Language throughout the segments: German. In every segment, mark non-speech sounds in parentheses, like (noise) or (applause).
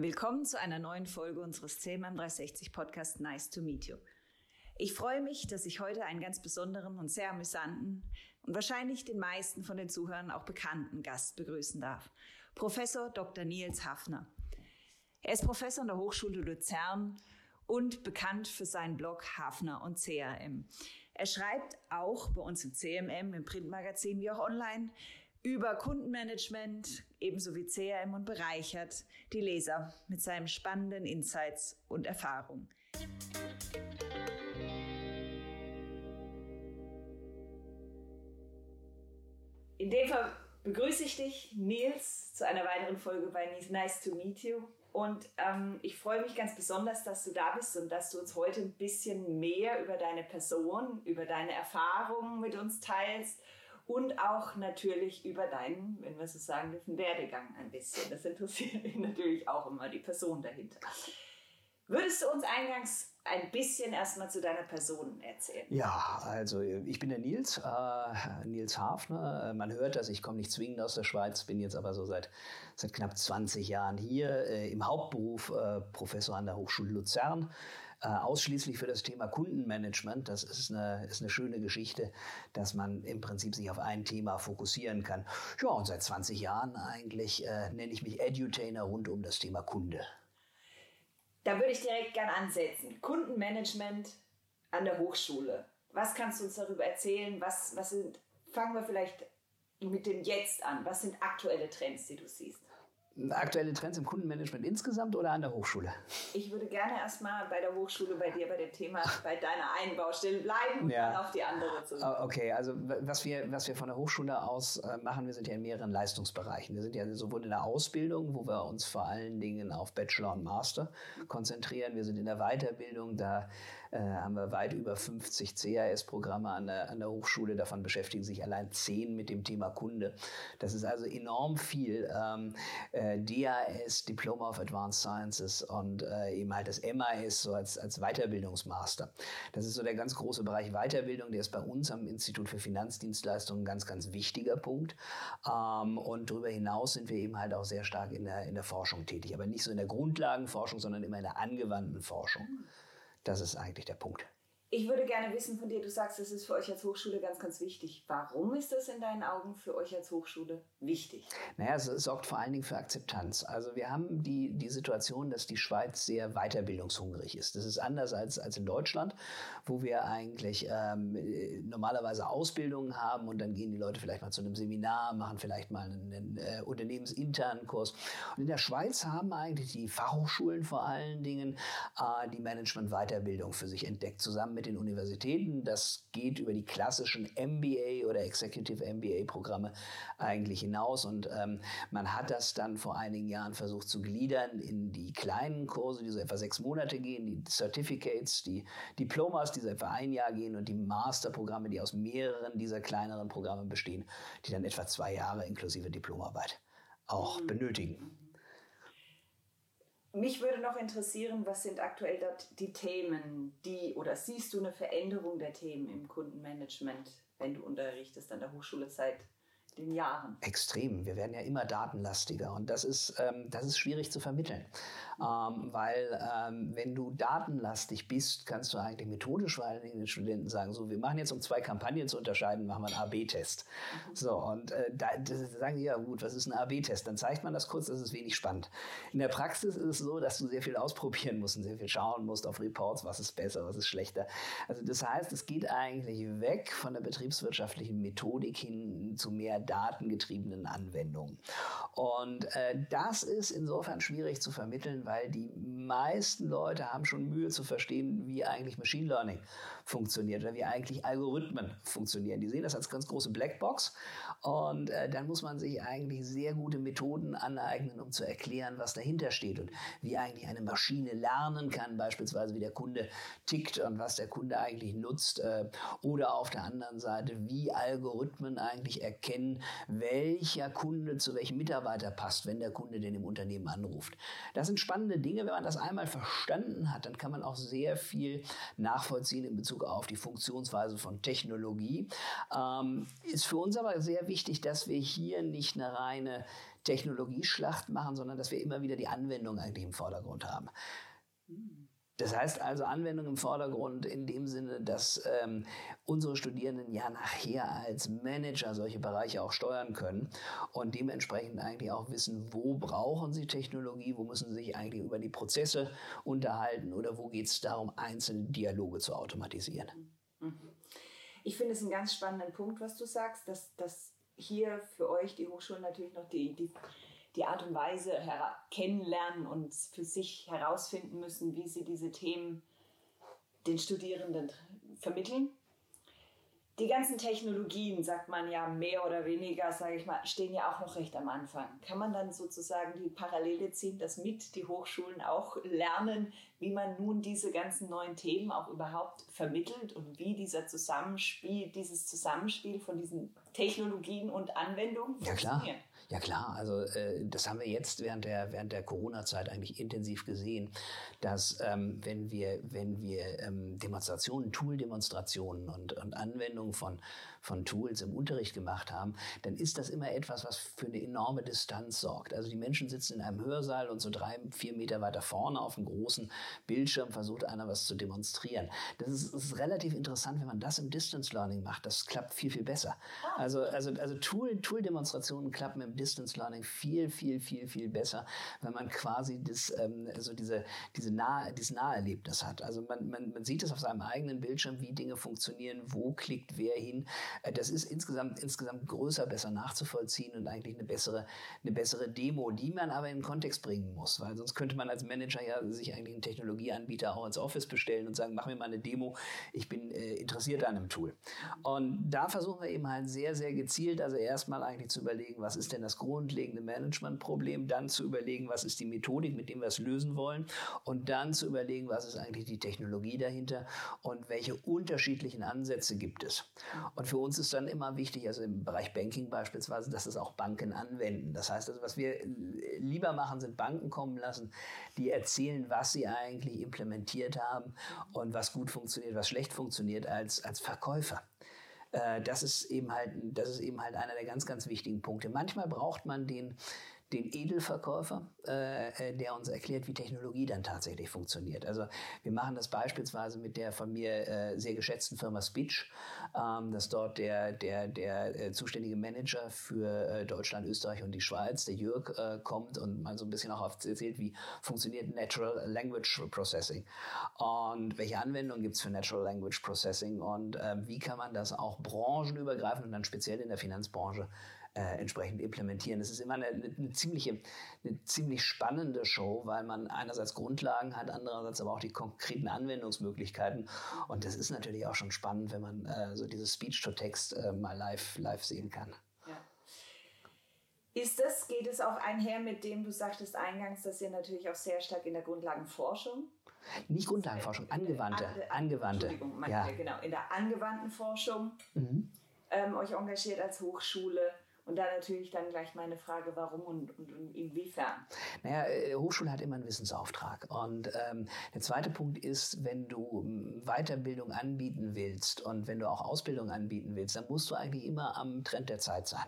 Willkommen zu einer neuen Folge unseres CMM 360 Podcast Nice to Meet You. Ich freue mich, dass ich heute einen ganz besonderen und sehr amüsanten und wahrscheinlich den meisten von den Zuhörern auch bekannten Gast begrüßen darf. Professor Dr. Nils Hafner. Er ist Professor an der Hochschule Luzern und bekannt für seinen Blog Hafner und CRM. Er schreibt auch bei uns im CMM, im Printmagazin wie auch online über Kundenmanagement ebenso wie CRM und bereichert die Leser mit seinen spannenden Insights und Erfahrungen. In dem Fall begrüße ich dich, Nils, zu einer weiteren Folge bei Nice to Meet You. Und ähm, ich freue mich ganz besonders, dass du da bist und dass du uns heute ein bisschen mehr über deine Person, über deine Erfahrungen mit uns teilst und auch natürlich über deinen, wenn wir so sagen dürfen, Werdegang ein bisschen. Das interessiert (laughs) mich natürlich auch immer, die Person dahinter. Würdest du uns eingangs ein bisschen erstmal zu deiner Person erzählen? Ja, also ich bin der Nils, äh, Nils Hafner. Man hört das, ich komme nicht zwingend aus der Schweiz, bin jetzt aber so seit, seit knapp 20 Jahren hier, äh, im Hauptberuf äh, Professor an der Hochschule Luzern äh, ausschließlich für das Thema Kundenmanagement. Das ist eine, ist eine schöne Geschichte, dass man im Prinzip sich auf ein Thema fokussieren kann. Ja, und seit 20 Jahren eigentlich äh, nenne ich mich Edutainer rund um das Thema Kunde. Da würde ich direkt gern ansetzen. Kundenmanagement an der Hochschule. Was kannst du uns darüber erzählen? Was, was sind, fangen wir vielleicht mit dem Jetzt an. Was sind aktuelle Trends, die du siehst? Aktuelle Trends im Kundenmanagement insgesamt oder an der Hochschule? Ich würde gerne erstmal bei der Hochschule bei dir bei dem Thema bei deiner einen Baustelle bleiben und ja. dann auf die andere zu. Ah, okay, also was wir, was wir von der Hochschule aus äh, machen, wir sind ja in mehreren Leistungsbereichen. Wir sind ja sowohl in der Ausbildung, wo wir uns vor allen Dingen auf Bachelor und Master konzentrieren. Wir sind in der Weiterbildung, da äh, haben wir weit über 50 CAS-Programme an der, an der Hochschule. Davon beschäftigen sich allein zehn mit dem Thema Kunde. Das ist also enorm viel. Ähm, äh, DAS, Diploma of Advanced Sciences und äh, eben halt das MAS so als, als Weiterbildungsmaster. Das ist so der ganz große Bereich Weiterbildung, der ist bei uns am Institut für Finanzdienstleistungen ein ganz, ganz wichtiger Punkt. Ähm, und darüber hinaus sind wir eben halt auch sehr stark in der, in der Forschung tätig, aber nicht so in der Grundlagenforschung, sondern immer in der angewandten Forschung. Das ist eigentlich der Punkt. Ich würde gerne wissen von dir, du sagst, das ist für euch als Hochschule ganz, ganz wichtig. Warum ist das in deinen Augen für euch als Hochschule wichtig? Naja, es sorgt vor allen Dingen für Akzeptanz. Also wir haben die, die Situation, dass die Schweiz sehr weiterbildungshungrig ist. Das ist anders als, als in Deutschland, wo wir eigentlich ähm, normalerweise Ausbildungen haben und dann gehen die Leute vielleicht mal zu einem Seminar, machen vielleicht mal einen, einen äh, unternehmensinternen Kurs. Und in der Schweiz haben eigentlich die Fachhochschulen vor allen Dingen äh, die Management-Weiterbildung für sich entdeckt, zusammen mit den Universitäten. Das geht über die klassischen MBA oder Executive MBA Programme eigentlich hinaus. Und ähm, man hat das dann vor einigen Jahren versucht zu gliedern in die kleinen Kurse, die so etwa sechs Monate gehen, die Certificates, die Diplomas, die so etwa ein Jahr gehen und die Masterprogramme, die aus mehreren dieser kleineren Programme bestehen, die dann etwa zwei Jahre inklusive Diplomarbeit auch mhm. benötigen. Mich würde noch interessieren, was sind aktuell dort die Themen, die oder siehst du eine Veränderung der Themen im Kundenmanagement, wenn du unterrichtest an der Hochschule seit den Jahren. Extrem. Wir werden ja immer datenlastiger und das ist, ähm, das ist schwierig zu vermitteln. Ähm, weil ähm, wenn du datenlastig bist, kannst du eigentlich methodisch vor allen Dingen den Studenten sagen, so, wir machen jetzt, um zwei Kampagnen zu unterscheiden, machen wir einen AB-Test. Mhm. So, und äh, da sagen die, ja gut, was ist ein AB-Test? Dann zeigt man das kurz, das ist wenig spannend. In der Praxis ist es so, dass du sehr viel ausprobieren musst und sehr viel schauen musst auf Reports, was ist besser, was ist schlechter. Also das heißt, es geht eigentlich weg von der betriebswirtschaftlichen Methodik hin zu mehr datengetriebenen Anwendungen. Und äh, das ist insofern schwierig zu vermitteln, weil die meisten Leute haben schon Mühe zu verstehen, wie eigentlich Machine Learning funktioniert oder wie eigentlich Algorithmen funktionieren. Die sehen das als ganz große Blackbox und äh, dann muss man sich eigentlich sehr gute Methoden aneignen, um zu erklären, was dahinter steht und wie eigentlich eine Maschine lernen kann, beispielsweise wie der Kunde tickt und was der Kunde eigentlich nutzt äh, oder auf der anderen Seite, wie Algorithmen eigentlich erkennen, welcher Kunde zu welchem Mitarbeiter passt, wenn der Kunde den im Unternehmen anruft. Das sind spannende Dinge. Wenn man das einmal verstanden hat, dann kann man auch sehr viel nachvollziehen in Bezug auf die Funktionsweise von Technologie. Ähm, ist für uns aber sehr wichtig, dass wir hier nicht eine reine Technologieschlacht machen, sondern dass wir immer wieder die Anwendung eigentlich im Vordergrund haben. Das heißt also Anwendung im Vordergrund in dem Sinne, dass ähm, unsere Studierenden ja nachher als Manager solche Bereiche auch steuern können und dementsprechend eigentlich auch wissen, wo brauchen sie Technologie, wo müssen sie sich eigentlich über die Prozesse unterhalten oder wo geht es darum, einzelne Dialoge zu automatisieren. Ich finde es einen ganz spannenden Punkt, was du sagst, dass, dass hier für euch die Hochschulen natürlich noch die, die die Art und Weise kennenlernen und für sich herausfinden müssen, wie sie diese Themen den Studierenden vermitteln. Die ganzen Technologien, sagt man ja mehr oder weniger, sage ich mal, stehen ja auch noch recht am Anfang. Kann man dann sozusagen die Parallele ziehen, dass mit die Hochschulen auch lernen, wie man nun diese ganzen neuen Themen auch überhaupt vermittelt und wie dieser Zusammenspiel, dieses Zusammenspiel von diesen Technologien und Anwendungen ja, funktioniert? Klar. Ja klar, also äh, das haben wir jetzt während der während der Corona-Zeit eigentlich intensiv gesehen, dass ähm, wenn wir wenn wir ähm, Demonstrationen, Tool-Demonstrationen und, und Anwendungen von von Tools im Unterricht gemacht haben, dann ist das immer etwas, was für eine enorme Distanz sorgt. Also die Menschen sitzen in einem Hörsaal und so drei, vier Meter weiter vorne auf einem großen Bildschirm versucht einer was zu demonstrieren. Das ist, ist relativ interessant, wenn man das im Distance Learning macht. Das klappt viel, viel besser. Ah. Also, also, also Tool, Tool-Demonstrationen klappen im Distance Learning viel, viel, viel, viel besser, wenn man quasi das, ähm, so diese, diese nahe, dieses Naherlebnis hat. Also man, man, man sieht es auf seinem eigenen Bildschirm, wie Dinge funktionieren, wo klickt wer hin. Äh, das ist insgesamt, insgesamt größer, besser nachzuvollziehen und eigentlich eine bessere, eine bessere Demo, die man aber in den Kontext bringen muss, weil sonst könnte man als Manager ja sich eigentlich einen Technologieanbieter auch ins Office bestellen und sagen, mach mir mal eine Demo, ich bin äh, interessiert an einem Tool. Und da versuchen wir eben halt sehr, sehr gezielt, also erstmal eigentlich zu überlegen, was ist denn das grundlegende Managementproblem, dann zu überlegen, was ist die Methodik, mit dem wir es lösen wollen und dann zu überlegen, was ist eigentlich die Technologie dahinter und welche unterschiedlichen Ansätze gibt es. Und für uns ist dann immer wichtig, also im Bereich Banking beispielsweise, dass es auch Banken anwenden. Das heißt also, was wir lieber machen, sind Banken kommen lassen, die erzählen, was sie eigentlich implementiert haben und was gut funktioniert, was schlecht funktioniert als, als Verkäufer äh, das ist eben halt, das ist eben halt einer der ganz, ganz wichtigen Punkte. Manchmal braucht man den, den Edelverkäufer, äh, äh, der uns erklärt, wie Technologie dann tatsächlich funktioniert. Also wir machen das beispielsweise mit der von mir äh, sehr geschätzten Firma Speech, ähm, dass dort der, der, der zuständige Manager für Deutschland, Österreich und die Schweiz, der Jürg, äh, kommt und mal so ein bisschen auch erzählt, wie funktioniert Natural Language Processing und welche Anwendungen gibt es für Natural Language Processing und ähm, wie kann man das auch branchenübergreifend und dann speziell in der Finanzbranche äh, entsprechend implementieren. Es ist immer eine, eine, ziemliche, eine ziemlich spannende Show, weil man einerseits Grundlagen hat, andererseits aber auch die konkreten Anwendungsmöglichkeiten. Und das ist natürlich auch schon spannend, wenn man äh, so dieses Speech-to-Text äh, mal live, live sehen kann. Ist das, geht es auch einher mit dem, du sagtest eingangs, dass ihr natürlich auch sehr stark in der Grundlagenforschung nicht Grundlagenforschung, angewandte. Angewandte. Entschuldigung, ja. genau. In der angewandten Forschung mhm. ähm, euch engagiert als Hochschule. Und da natürlich dann gleich meine Frage, warum und, und, und inwiefern? Naja, äh, Hochschule hat immer einen Wissensauftrag. Und ähm, der zweite Punkt ist, wenn du hm, Weiterbildung anbieten willst und wenn du auch Ausbildung anbieten willst, dann musst du eigentlich immer am Trend der Zeit sein.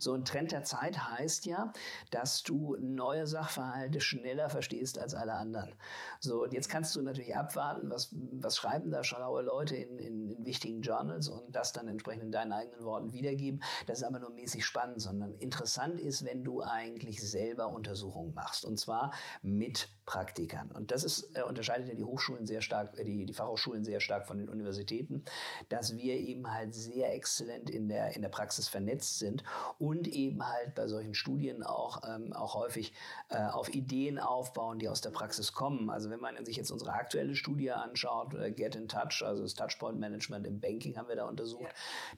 So ein Trend der Zeit heißt ja, dass du neue Sachverhalte schneller verstehst als alle anderen. So, und jetzt kannst du natürlich abwarten, was, was schreiben da schlaue Leute in, in, in wichtigen Journals und das dann entsprechend in deinen eigenen Worten wiedergeben. Das ist aber nur mäßig spannend spannend, sondern interessant ist, wenn du eigentlich selber Untersuchungen machst. Und zwar mit Praktikern. Und das ist, äh, unterscheidet ja die Hochschulen sehr stark, äh, die, die Fachhochschulen sehr stark von den Universitäten, dass wir eben halt sehr exzellent in der, in der Praxis vernetzt sind und eben halt bei solchen Studien auch, ähm, auch häufig äh, auf Ideen aufbauen, die aus der Praxis kommen. Also wenn man sich jetzt unsere aktuelle Studie anschaut, äh, Get in Touch, also das Touchpoint Management im Banking haben wir da untersucht, ja.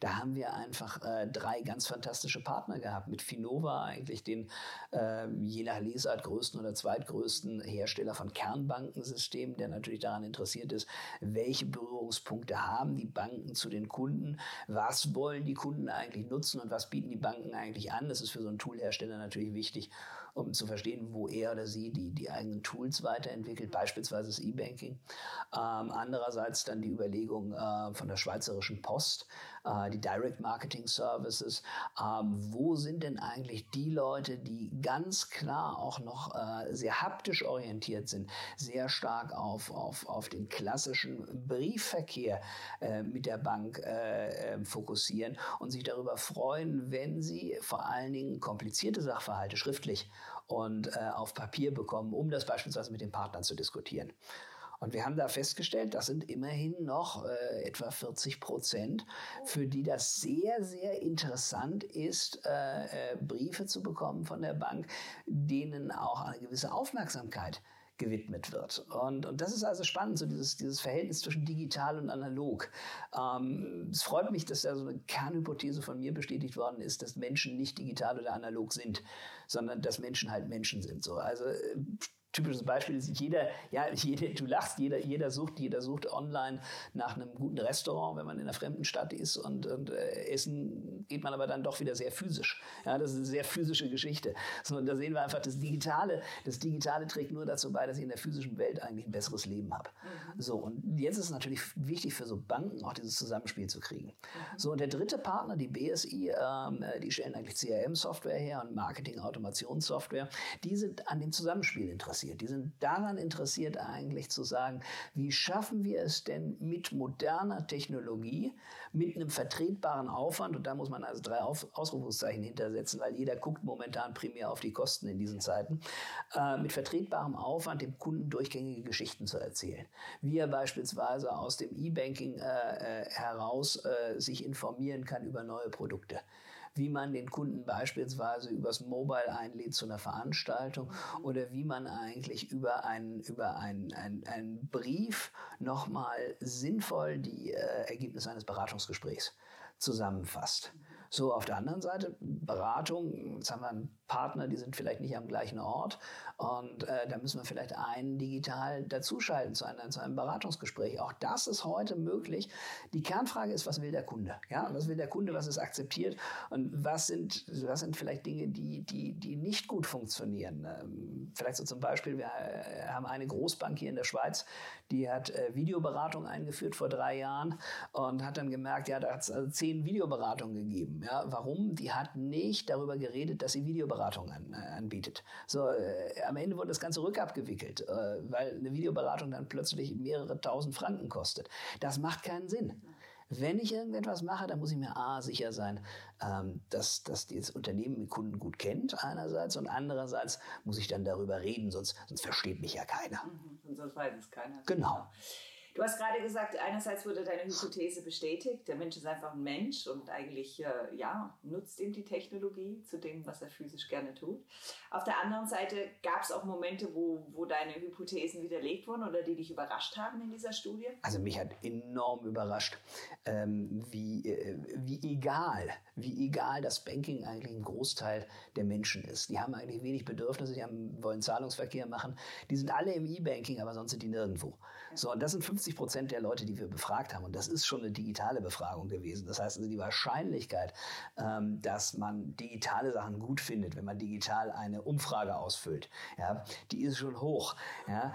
da haben wir einfach äh, drei ganz fantastische Partner gehabt. Mit Finova eigentlich den äh, je nach Lesart größten oder zweitgrößten Hersteller Hersteller von Kernbankensystemen, der natürlich daran interessiert ist, welche Berührungspunkte haben die Banken zu den Kunden, was wollen die Kunden eigentlich nutzen und was bieten die Banken eigentlich an. Das ist für so einen Toolhersteller natürlich wichtig um zu verstehen, wo er oder sie die, die eigenen Tools weiterentwickelt, beispielsweise das E-Banking. Ähm, andererseits dann die Überlegung äh, von der Schweizerischen Post, äh, die Direct Marketing Services. Ähm, wo sind denn eigentlich die Leute, die ganz klar auch noch äh, sehr haptisch orientiert sind, sehr stark auf, auf, auf den klassischen Briefverkehr äh, mit der Bank äh, äh, fokussieren und sich darüber freuen, wenn sie vor allen Dingen komplizierte Sachverhalte schriftlich und auf Papier bekommen, um das beispielsweise mit den Partnern zu diskutieren. Und wir haben da festgestellt, das sind immerhin noch äh, etwa 40 Prozent, für die das sehr, sehr interessant ist, äh, äh, Briefe zu bekommen von der Bank, denen auch eine gewisse Aufmerksamkeit gewidmet wird. Und, und das ist also spannend, so dieses, dieses Verhältnis zwischen digital und analog. Ähm, es freut mich, dass da so eine Kernhypothese von mir bestätigt worden ist, dass Menschen nicht digital oder analog sind, sondern dass Menschen halt Menschen sind. So. Also äh, typisches Beispiel ist, jeder, ja, jeder, du lachst, jeder, jeder sucht, jeder sucht online nach einem guten Restaurant, wenn man in einer fremden Stadt ist und, und äh, essen geht man aber dann doch wieder sehr physisch. Ja, das ist eine sehr physische Geschichte. So, da sehen wir einfach, das Digitale, das Digitale trägt nur dazu bei, dass ich in der physischen Welt eigentlich ein besseres Leben habe. Mhm. So, und jetzt ist es natürlich wichtig für so Banken auch dieses Zusammenspiel zu kriegen. Mhm. So, und der dritte Partner, die BSI, ähm, die stellen eigentlich CRM-Software her und Marketing-Automationssoftware, die sind an dem Zusammenspiel interessiert interessiert. Die sind daran interessiert eigentlich zu sagen, wie schaffen wir es denn mit moderner Technologie, mit einem vertretbaren Aufwand, und da muss man also drei Ausrufungszeichen hintersetzen, weil jeder guckt momentan primär auf die Kosten in diesen Zeiten, äh, mit vertretbarem Aufwand dem Kunden durchgängige Geschichten zu erzählen. Wie er beispielsweise aus dem E-Banking äh, äh heraus äh, sich informieren kann über neue Produkte wie man den Kunden beispielsweise übers Mobile einlädt zu einer Veranstaltung oder wie man eigentlich über einen, über einen, einen, einen Brief nochmal sinnvoll die äh, Ergebnisse eines Beratungsgesprächs zusammenfasst. So, auf der anderen Seite, Beratung, jetzt haben wir einen Partner, die sind vielleicht nicht am gleichen Ort und äh, da müssen wir vielleicht einen digital dazuschalten zu einem, zu einem Beratungsgespräch. Auch das ist heute möglich. Die Kernfrage ist, was will der Kunde? Ja, was will der Kunde, was ist akzeptiert und was sind, was sind vielleicht Dinge, die, die, die nicht gut funktionieren? Ähm, vielleicht so zum Beispiel, wir äh, haben eine Großbank hier in der Schweiz, die hat äh, Videoberatung eingeführt vor drei Jahren und hat dann gemerkt, ja, da hat es also zehn Videoberatungen gegeben. Ja, warum? Die hat nicht darüber geredet, dass sie Videoberatung Videoberatung an, äh, anbietet. So, äh, am Ende wurde das Ganze rückabgewickelt, äh, weil eine Videoberatung dann plötzlich mehrere tausend Franken kostet. Das macht keinen Sinn. Wenn ich irgendetwas mache, dann muss ich mir A, sicher sein, ähm, dass, dass das Unternehmen den Kunden gut kennt, einerseits, und andererseits muss ich dann darüber reden, sonst, sonst versteht mich ja keiner. Mhm, sonst weiß es keiner. Genau. Du hast gerade gesagt, einerseits wurde deine Hypothese bestätigt, der Mensch ist einfach ein Mensch und eigentlich äh, ja, nutzt ihm die Technologie zu dem, was er physisch gerne tut. Auf der anderen Seite gab es auch Momente, wo, wo deine Hypothesen widerlegt wurden oder die dich überrascht haben in dieser Studie? Also mich hat enorm überrascht, ähm, wie, äh, wie egal, wie egal das Banking eigentlich ein Großteil der Menschen ist. Die haben eigentlich wenig Bedürfnisse, die haben, wollen Zahlungsverkehr machen. Die sind alle im E-Banking, aber sonst sind die nirgendwo. So, und das sind 50 Prozent der Leute, die wir befragt haben. Und das ist schon eine digitale Befragung gewesen. Das heißt also, die Wahrscheinlichkeit, ähm, dass man digitale Sachen gut findet, wenn man digital eine Umfrage ausfüllt, ja, die ist schon hoch. Ja.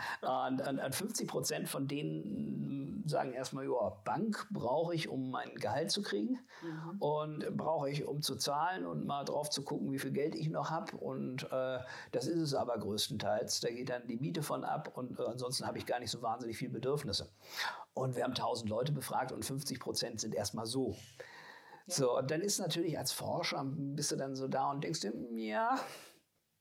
Und, und, und 50 Prozent von denen sagen erstmal, ja, Bank brauche ich, um mein Gehalt zu kriegen mhm. und brauche ich, um zu zahlen und mal drauf zu gucken, wie viel Geld ich noch habe. Und äh, das ist es aber größtenteils. Da geht dann die Miete von ab und äh, ansonsten habe ich gar nicht so wahnsinnig viel viel Bedürfnisse. Und wir haben 1000 Leute befragt und 50 Prozent sind erstmal so. Ja. So, und dann ist natürlich als Forscher, bist du dann so da und denkst dir, ja,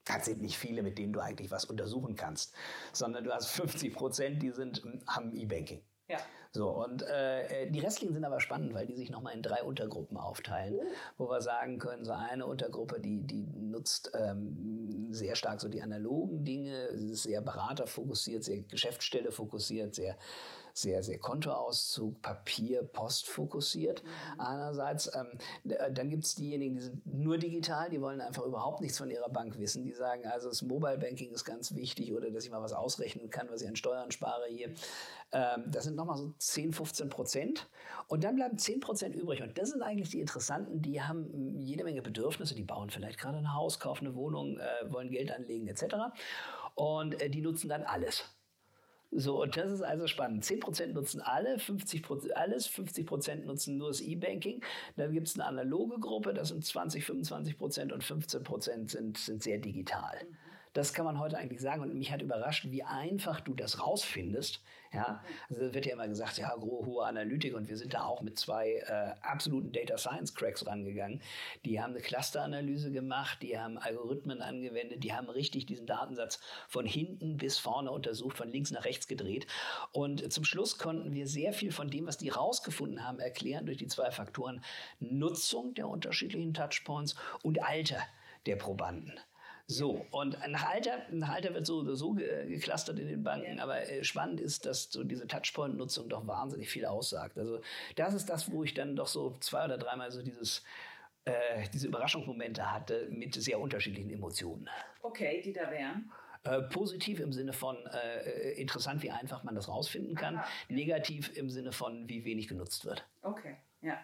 das sind nicht viele, mit denen du eigentlich was untersuchen kannst, sondern du hast 50 Prozent, die sind, haben E-Banking. Ja. So, und äh, die restlichen sind aber spannend, weil die sich nochmal in drei Untergruppen aufteilen, wo wir sagen können, so eine Untergruppe, die, die nutzt ähm, sehr stark so die analogen Dinge, ist sehr beraterfokussiert, sehr Geschäftsstelle fokussiert, sehr sehr, sehr Kontoauszug, Papier, Post fokussiert. Mhm. Einerseits, ähm, dann gibt es diejenigen, die sind nur digital, die wollen einfach überhaupt nichts von ihrer Bank wissen. Die sagen, also das Mobile Banking ist ganz wichtig oder dass ich mal was ausrechnen kann, was ich an Steuern spare hier. Ähm, das sind nochmal so 10, 15 Prozent. Und dann bleiben 10 Prozent übrig. Und das sind eigentlich die Interessanten, die haben jede Menge Bedürfnisse. Die bauen vielleicht gerade ein Haus, kaufen eine Wohnung, äh, wollen Geld anlegen etc. Und äh, die nutzen dann alles. So, und das ist also spannend. 10% nutzen alle, 50% alles, 50% nutzen nur das E-Banking. Dann gibt es eine analoge Gruppe, das sind 20, 25% und 15% sind, sind sehr digital. Mhm. Das kann man heute eigentlich sagen. Und mich hat überrascht, wie einfach du das rausfindest. Ja, also wird ja immer gesagt, ja, hohe Analytik und wir sind da auch mit zwei äh, absoluten Data Science Cracks rangegangen. Die haben eine Clusteranalyse gemacht, die haben Algorithmen angewendet, die haben richtig diesen Datensatz von hinten bis vorne untersucht, von links nach rechts gedreht. Und zum Schluss konnten wir sehr viel von dem, was die rausgefunden haben, erklären durch die zwei Faktoren Nutzung der unterschiedlichen Touchpoints und Alter der Probanden. So, und nach Alter, nach Alter wird so so geklustert in den Banken, aber äh, spannend ist, dass so diese Touchpoint-Nutzung doch wahnsinnig viel aussagt. Also das ist das, wo ich dann doch so zwei oder dreimal so dieses äh, diese Überraschungsmomente hatte mit sehr unterschiedlichen Emotionen. Okay, die da wären? Äh, positiv im Sinne von äh, interessant, wie einfach man das rausfinden kann. Aha. Negativ im Sinne von, wie wenig genutzt wird. Okay, ja.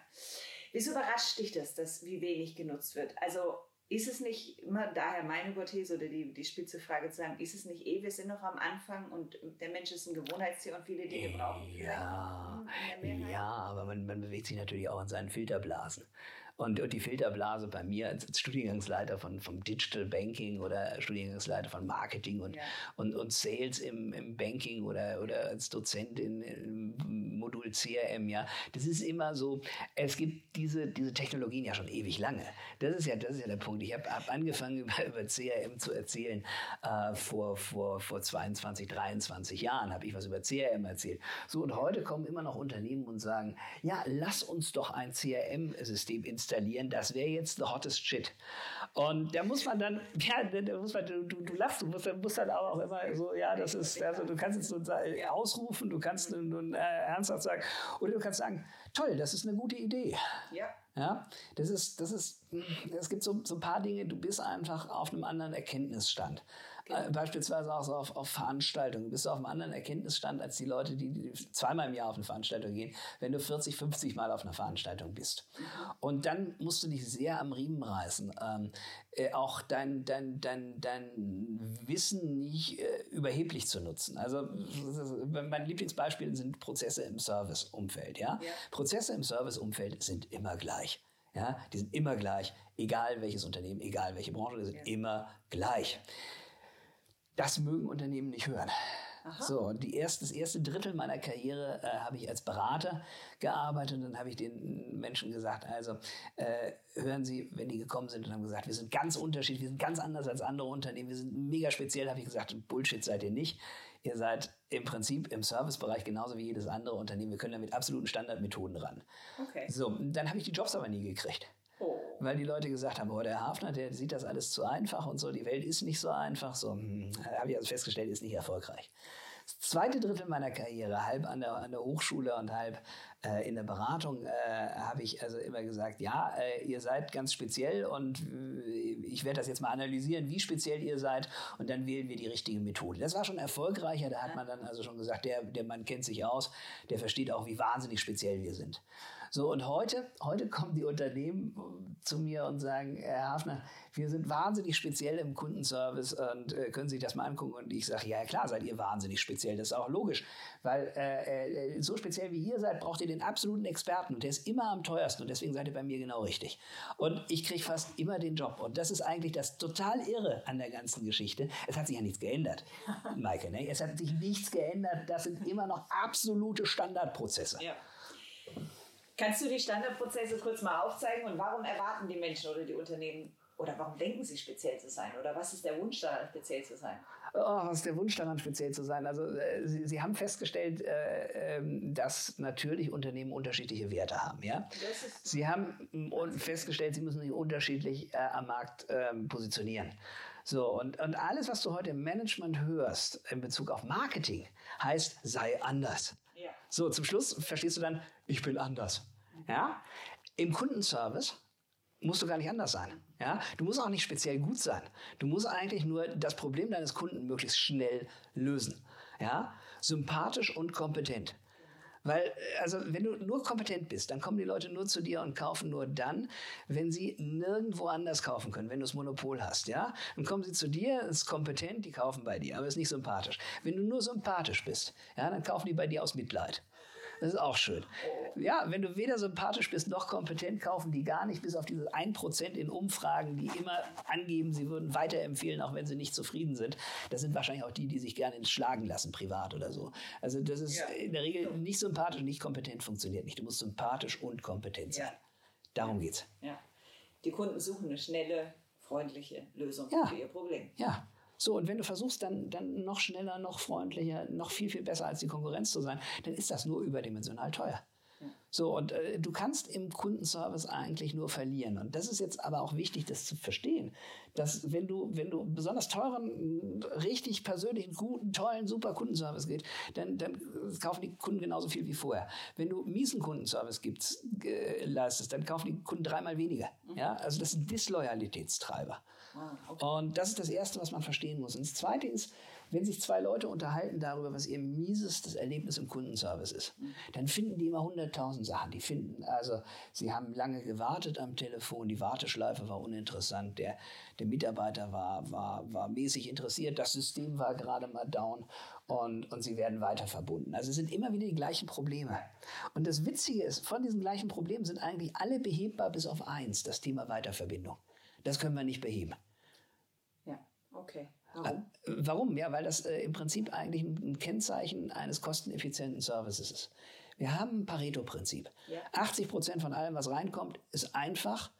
Wieso überrascht dich das, dass wie wenig genutzt wird? Also ist es nicht immer daher meine Hypothese oder die, die spitze Frage zu sagen, ist es nicht eh, wir sind noch am Anfang und der Mensch ist ein Gewohnheitstier und viele Dinge brauchen Ja, ja, aber man, man bewegt sich natürlich auch in seinen Filterblasen. Und, und die Filterblase bei mir als, als Studiengangsleiter von, vom Digital Banking oder Studiengangsleiter von Marketing und, ja. und, und Sales im, im Banking oder, oder als Dozent in, im Modul CRM, ja, das ist immer so, es gibt diese, diese Technologien ja schon ewig lange. Das ist ja, das ist ja der Punkt. Ich habe hab angefangen, (laughs) über, über CRM zu erzählen äh, vor, vor, vor 22, 23 Jahren habe ich was über CRM erzählt. So, und heute kommen immer noch Unternehmen und sagen, ja, lass uns doch ein CRM-System installieren installieren, das wäre jetzt the hottest shit. Und da muss man dann, (laughs) ja, da muss man, du, du lachst, du musst, musst dann auch immer so, ja, das ist, also du kannst jetzt nun ausrufen, du kannst nun äh, ernsthaft sagen, oder du kannst sagen, toll, das ist eine gute Idee. Ja. Ja, das ist, das ist, es gibt so, so ein paar Dinge, du bist einfach auf einem anderen Erkenntnisstand. Genau. Äh, beispielsweise auch so auf, auf Veranstaltungen. Bist du auf einem anderen Erkenntnisstand als die Leute, die, die zweimal im Jahr auf eine Veranstaltung gehen, wenn du 40, 50 Mal auf einer Veranstaltung bist. Und dann musst du dich sehr am Riemen reißen. Ähm, äh, auch dein, dein, dein, dein Wissen nicht äh, überheblich zu nutzen. Also mein Lieblingsbeispiel sind Prozesse im Serviceumfeld. Ja? ja? Prozesse im Serviceumfeld sind immer gleich. Ja, die sind immer gleich, egal welches Unternehmen, egal welche Branche, die sind ja. immer gleich. Das mögen Unternehmen nicht hören. Aha. So, und die erste, das erste Drittel meiner Karriere äh, habe ich als Berater gearbeitet und dann habe ich den Menschen gesagt, also äh, hören Sie, wenn die gekommen sind und haben gesagt, wir sind ganz unterschiedlich, wir sind ganz anders als andere Unternehmen, wir sind mega speziell, habe ich gesagt, Bullshit seid ihr nicht. Ihr seid im Prinzip im Servicebereich genauso wie jedes andere Unternehmen. Wir können da mit absoluten Standardmethoden ran. Okay. So, dann habe ich die Jobs aber nie gekriegt. Weil die Leute gesagt haben, oh, der Hafner, der sieht das alles zu einfach und so, die Welt ist nicht so einfach. So, hm, habe ich also festgestellt, ist nicht erfolgreich. Das zweite Drittel meiner Karriere, halb an der, an der Hochschule und halb äh, in der Beratung, äh, habe ich also immer gesagt, ja, äh, ihr seid ganz speziell und äh, ich werde das jetzt mal analysieren, wie speziell ihr seid und dann wählen wir die richtige Methode. Das war schon erfolgreicher, da hat man dann also schon gesagt, der, der Mann kennt sich aus, der versteht auch, wie wahnsinnig speziell wir sind. So, und heute, heute kommen die Unternehmen zu mir und sagen, Herr Hafner, wir sind wahnsinnig speziell im Kundenservice und äh, können Sie sich das mal angucken? Und ich sage, ja klar, seid ihr wahnsinnig speziell, das ist auch logisch, weil äh, äh, so speziell wie ihr seid, braucht ihr den absoluten Experten und der ist immer am teuersten und deswegen seid ihr bei mir genau richtig. Und ich kriege fast immer den Job und das ist eigentlich das total Irre an der ganzen Geschichte. Es hat sich ja nichts geändert, (laughs) Maike, ne? es hat sich nichts geändert, das sind immer noch absolute Standardprozesse. Ja. Kannst du die Standardprozesse kurz mal aufzeigen und warum erwarten die Menschen oder die Unternehmen oder warum denken sie speziell zu sein? Oder was ist der Wunsch daran, speziell zu sein? Oh, was ist der Wunsch daran, speziell zu sein? Also äh, sie, sie, haben festgestellt, äh, äh, dass natürlich Unternehmen unterschiedliche Werte haben. Ja? Sie haben mm, festgestellt, sie müssen sich unterschiedlich äh, am Markt ähm, positionieren. So, und, und alles, was du heute im Management hörst in Bezug auf Marketing, heißt, sei anders. So, zum Schluss verstehst du dann, ich bin anders. Ja? Im Kundenservice musst du gar nicht anders sein. Ja? Du musst auch nicht speziell gut sein. Du musst eigentlich nur das Problem deines Kunden möglichst schnell lösen. Ja? Sympathisch und kompetent. Weil, also, wenn du nur kompetent bist, dann kommen die Leute nur zu dir und kaufen nur dann, wenn sie nirgendwo anders kaufen können, wenn du das Monopol hast, ja? Dann kommen sie zu dir, ist kompetent, die kaufen bei dir, aber ist nicht sympathisch. Wenn du nur sympathisch bist, ja, dann kaufen die bei dir aus Mitleid. Das ist auch schön. Ja, wenn du weder sympathisch bist noch kompetent, kaufen die gar nicht, bis auf dieses 1% in Umfragen, die immer angeben, sie würden weiterempfehlen, auch wenn sie nicht zufrieden sind. Das sind wahrscheinlich auch die, die sich gerne schlagen lassen, privat oder so. Also das ist ja. in der Regel nicht sympathisch, nicht kompetent funktioniert nicht. Du musst sympathisch und kompetent sein. Ja. Darum geht's. Ja. Die Kunden suchen eine schnelle, freundliche Lösung ja. für ihr Problem. Ja. So, und wenn du versuchst, dann, dann noch schneller, noch freundlicher, noch viel, viel besser als die Konkurrenz zu sein, dann ist das nur überdimensional teuer. So, und äh, du kannst im Kundenservice eigentlich nur verlieren. Und das ist jetzt aber auch wichtig, das zu verstehen. Dass wenn du, wenn du besonders teuren, richtig persönlichen, guten, tollen, super Kundenservice geht, dann, dann kaufen die Kunden genauso viel wie vorher. Wenn du miesen Kundenservice gibst, äh, leistest, dann kaufen die Kunden dreimal weniger. Mhm. Ja, also das sind Disloyalitätstreiber. Ah, okay. Und das ist das Erste, was man verstehen muss. Und das Zweite ist, wenn sich zwei Leute unterhalten darüber, was ihr miesestes Erlebnis im Kundenservice ist, dann finden die immer hunderttausend Sachen. Die finden, also, sie haben lange gewartet am Telefon, die Warteschleife war uninteressant, der, der Mitarbeiter war, war, war mäßig interessiert, das System war gerade mal down und, und sie werden weiter verbunden. Also es sind immer wieder die gleichen Probleme. Und das Witzige ist, von diesen gleichen Problemen sind eigentlich alle behebbar bis auf eins, das Thema Weiterverbindung. Das können wir nicht beheben. Ja, okay. Warum? Äh, warum? Ja, weil das äh, im Prinzip eigentlich ein Kennzeichen eines kosteneffizienten Services ist. Wir haben ein Pareto-Prinzip. Ja. 80 Prozent von allem, was reinkommt, ist einfach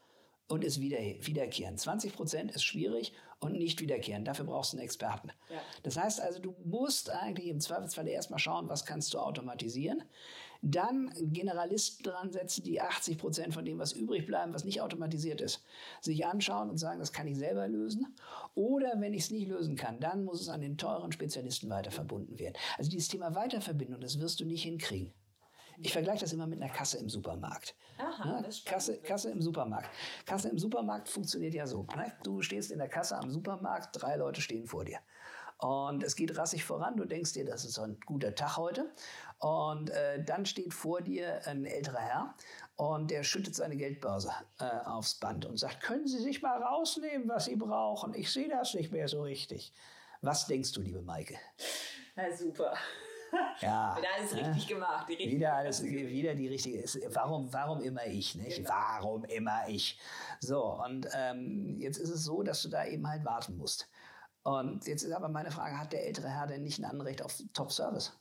und ist wieder, wiederkehrend. 20 Prozent ist schwierig und nicht wiederkehrend. Dafür brauchst du einen Experten. Ja. Das heißt also, du musst eigentlich im Zweifelsfall erstmal schauen, was kannst du automatisieren. Dann Generalisten dran setzen, die 80 Prozent von dem, was übrig bleiben, was nicht automatisiert ist, sich anschauen und sagen, das kann ich selber lösen. Oder wenn ich es nicht lösen kann, dann muss es an den teuren Spezialisten weiter verbunden werden. Also dieses Thema Weiterverbindung, das wirst du nicht hinkriegen. Ich vergleiche das immer mit einer Kasse im Supermarkt. Aha, ja, Kasse, Kasse im Supermarkt. Kasse im Supermarkt funktioniert ja so. Ne? Du stehst in der Kasse am Supermarkt, drei Leute stehen vor dir. Und es geht rassig voran. Du denkst dir, das ist ein guter Tag heute. Und äh, dann steht vor dir ein älterer Herr und der schüttet seine Geldbörse äh, aufs Band und sagt, können Sie sich mal rausnehmen, was Sie brauchen? Ich sehe das nicht mehr so richtig. Was denkst du, liebe Maike? Na super. Ja, (laughs) wieder alles ne? richtig gemacht. Die wieder alles, wieder die richtige. Warum, warum immer ich? Nicht? Genau. Warum immer ich? So und ähm, jetzt ist es so, dass du da eben halt warten musst. Und jetzt ist aber meine Frage: Hat der ältere Herr denn nicht ein Anrecht auf Top-Service?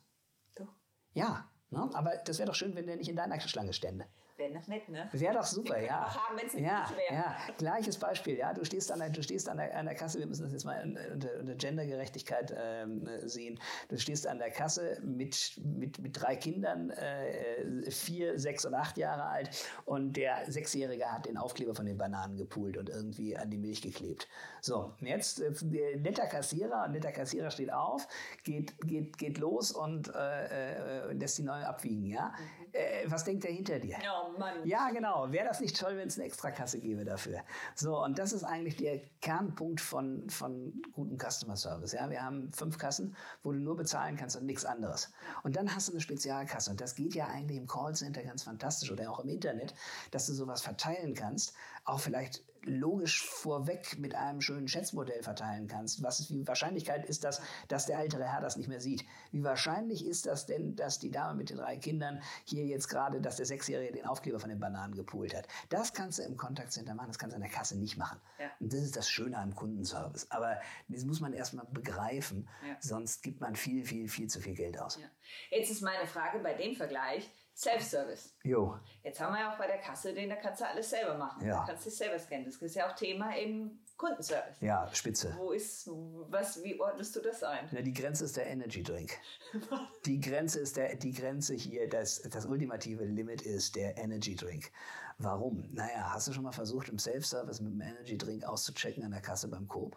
Doch. Ja, ne? aber das wäre doch schön, wenn der nicht in deiner Schlange stände. Wäre doch nett, ne? Wäre doch super, ja. Haben, ja, ja. Gleiches Beispiel, ja. Du stehst an der, du stehst an der, an der Kasse, wir müssen das jetzt mal unter, unter Gendergerechtigkeit ähm, sehen. Du stehst an der Kasse mit, mit, mit drei Kindern, äh, vier, sechs und acht Jahre alt und der Sechsjährige hat den Aufkleber von den Bananen gepult und irgendwie an die Milch geklebt. So, jetzt äh, netter Kassierer, netter Kassierer steht auf, geht, geht, geht los und äh, äh, lässt die neue abwiegen, ja. Mhm. Äh, was denkt er hinter dir? Ja, Mann. Ja, genau. Wäre das nicht toll, wenn es eine Extrakasse gäbe dafür? So, und das ist eigentlich der Kernpunkt von, von gutem Customer Service. Ja, wir haben fünf Kassen, wo du nur bezahlen kannst und nichts anderes. Und dann hast du eine Spezialkasse. Und das geht ja eigentlich im Callcenter ganz fantastisch oder auch im Internet, dass du sowas verteilen kannst. Auch vielleicht logisch vorweg mit einem schönen Schätzmodell verteilen kannst. Was wie Wahrscheinlichkeit ist das, dass der ältere Herr das nicht mehr sieht? Wie wahrscheinlich ist das denn, dass die Dame mit den drei Kindern hier jetzt gerade, dass der Sechsjährige den Aufkleber von den Bananen gepult hat? Das kannst du im Kontaktcenter machen, das kannst du an der Kasse nicht machen. Ja. Und das ist das Schöne am Kundenservice. Aber das muss man erstmal begreifen, ja. sonst gibt man viel, viel, viel zu viel Geld aus. Ja. Jetzt ist meine Frage bei dem Vergleich, Self-Service. Jo. Jetzt haben wir ja auch bei der Kasse den, da kannst du alles selber machen. Ja. Da kannst du dich selber scannen. Das ist ja auch Thema im Kundenservice. Ja, spitze. Wo ist, was, wie ordnest du das ein? Na, die Grenze ist der Energy Drink. (laughs) die Grenze ist der, die Grenze hier, das, das ultimative Limit ist der Energy Drink. Warum? Naja, hast du schon mal versucht, im Self-Service mit dem Energy Drink auszuchecken an der Kasse beim Coop?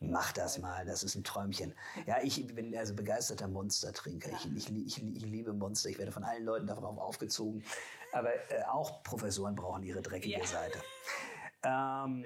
Mach das mal, das ist ein Träumchen. Ja, ich bin also begeisterter Monstertrinker. Ich, ich, ich, ich liebe Monster. Ich werde von allen Leuten darauf aufgezogen. Aber äh, auch Professoren brauchen ihre dreckige ja. Seite. Ähm,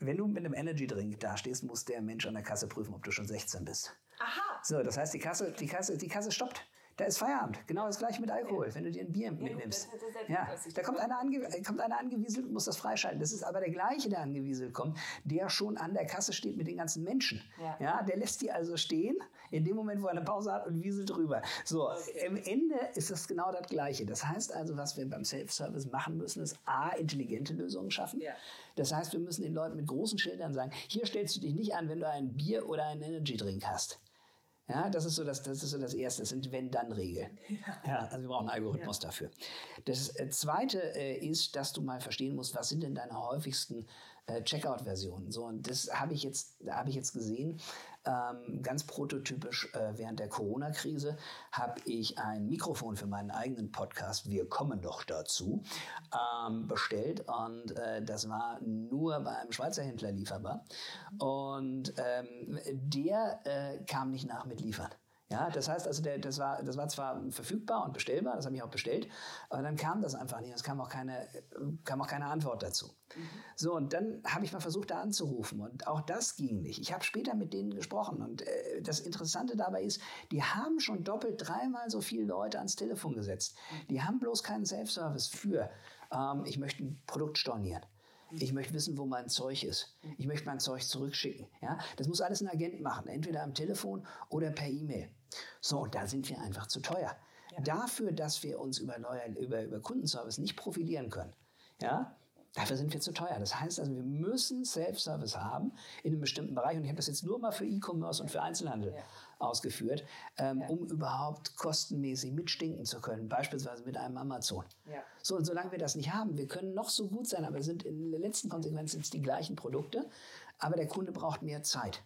wenn du mit einem Energy Drink dastehst, muss der Mensch an der Kasse prüfen, ob du schon 16 bist. Aha. So, das heißt, die Kasse, die Kasse, die Kasse stoppt. Da ist Feierabend. Genau das gleiche mit Alkohol, wenn du dir ein Bier mitnimmst. Ja, da kommt einer, ange kommt einer angewieselt und muss das freischalten. Das ist aber der gleiche, der angewieselt kommt, der schon an der Kasse steht mit den ganzen Menschen. Ja. ja der lässt die also stehen, in dem Moment, wo er eine Pause hat und wieselt drüber. So, okay. am Ende ist das genau das Gleiche. Das heißt also, was wir beim Self-Service machen müssen, ist A, intelligente Lösungen schaffen. Ja. Das heißt, wir müssen den Leuten mit großen Schildern sagen, hier stellst du dich nicht an, wenn du ein Bier oder einen Energy-Drink hast. Ja, das ist so das, das, ist so das Erste. Das sind Wenn-Dann-Regeln. Ja. ja. also wir brauchen einen Algorithmus ja. dafür. Das äh, Zweite äh, ist, dass du mal verstehen musst, was sind denn deine häufigsten äh, Checkout-Versionen? So, und das habe ich jetzt, habe ich jetzt gesehen. Ähm, ganz prototypisch äh, während der Corona-Krise habe ich ein Mikrofon für meinen eigenen Podcast, Wir kommen doch dazu, ähm, bestellt und äh, das war nur bei einem Schweizer Händler lieferbar und ähm, der äh, kam nicht nach mit liefern. Ja, das heißt also, der, das, war, das war zwar verfügbar und bestellbar, das habe ich auch bestellt, aber dann kam das einfach nicht. Es kam auch keine, kam auch keine Antwort dazu. Mhm. So, und dann habe ich mal versucht, da anzurufen und auch das ging nicht. Ich habe später mit denen gesprochen und äh, das Interessante dabei ist, die haben schon doppelt, dreimal so viele Leute ans Telefon gesetzt. Die haben bloß keinen Self-Service für, ähm, ich möchte ein Produkt stornieren. Ich möchte wissen, wo mein Zeug ist. Ich möchte mein Zeug zurückschicken. Ja? Das muss alles ein Agent machen, entweder am Telefon oder per E-Mail. So, und da sind wir einfach zu teuer. Ja. Dafür, dass wir uns über, über, über Kundenservice nicht profilieren können, ja, Dafür sind wir zu teuer. Das heißt also, wir müssen Self-Service haben in einem bestimmten Bereich. Und ich habe das jetzt nur mal für E-Commerce und für Einzelhandel ja. ausgeführt, ähm, ja. um überhaupt kostenmäßig mitstinken zu können. Beispielsweise mit einem Amazon. Ja. So, und solange wir das nicht haben, wir können noch so gut sein, aber sind in der letzten Konsequenz sind es die gleichen Produkte, aber der Kunde braucht mehr Zeit.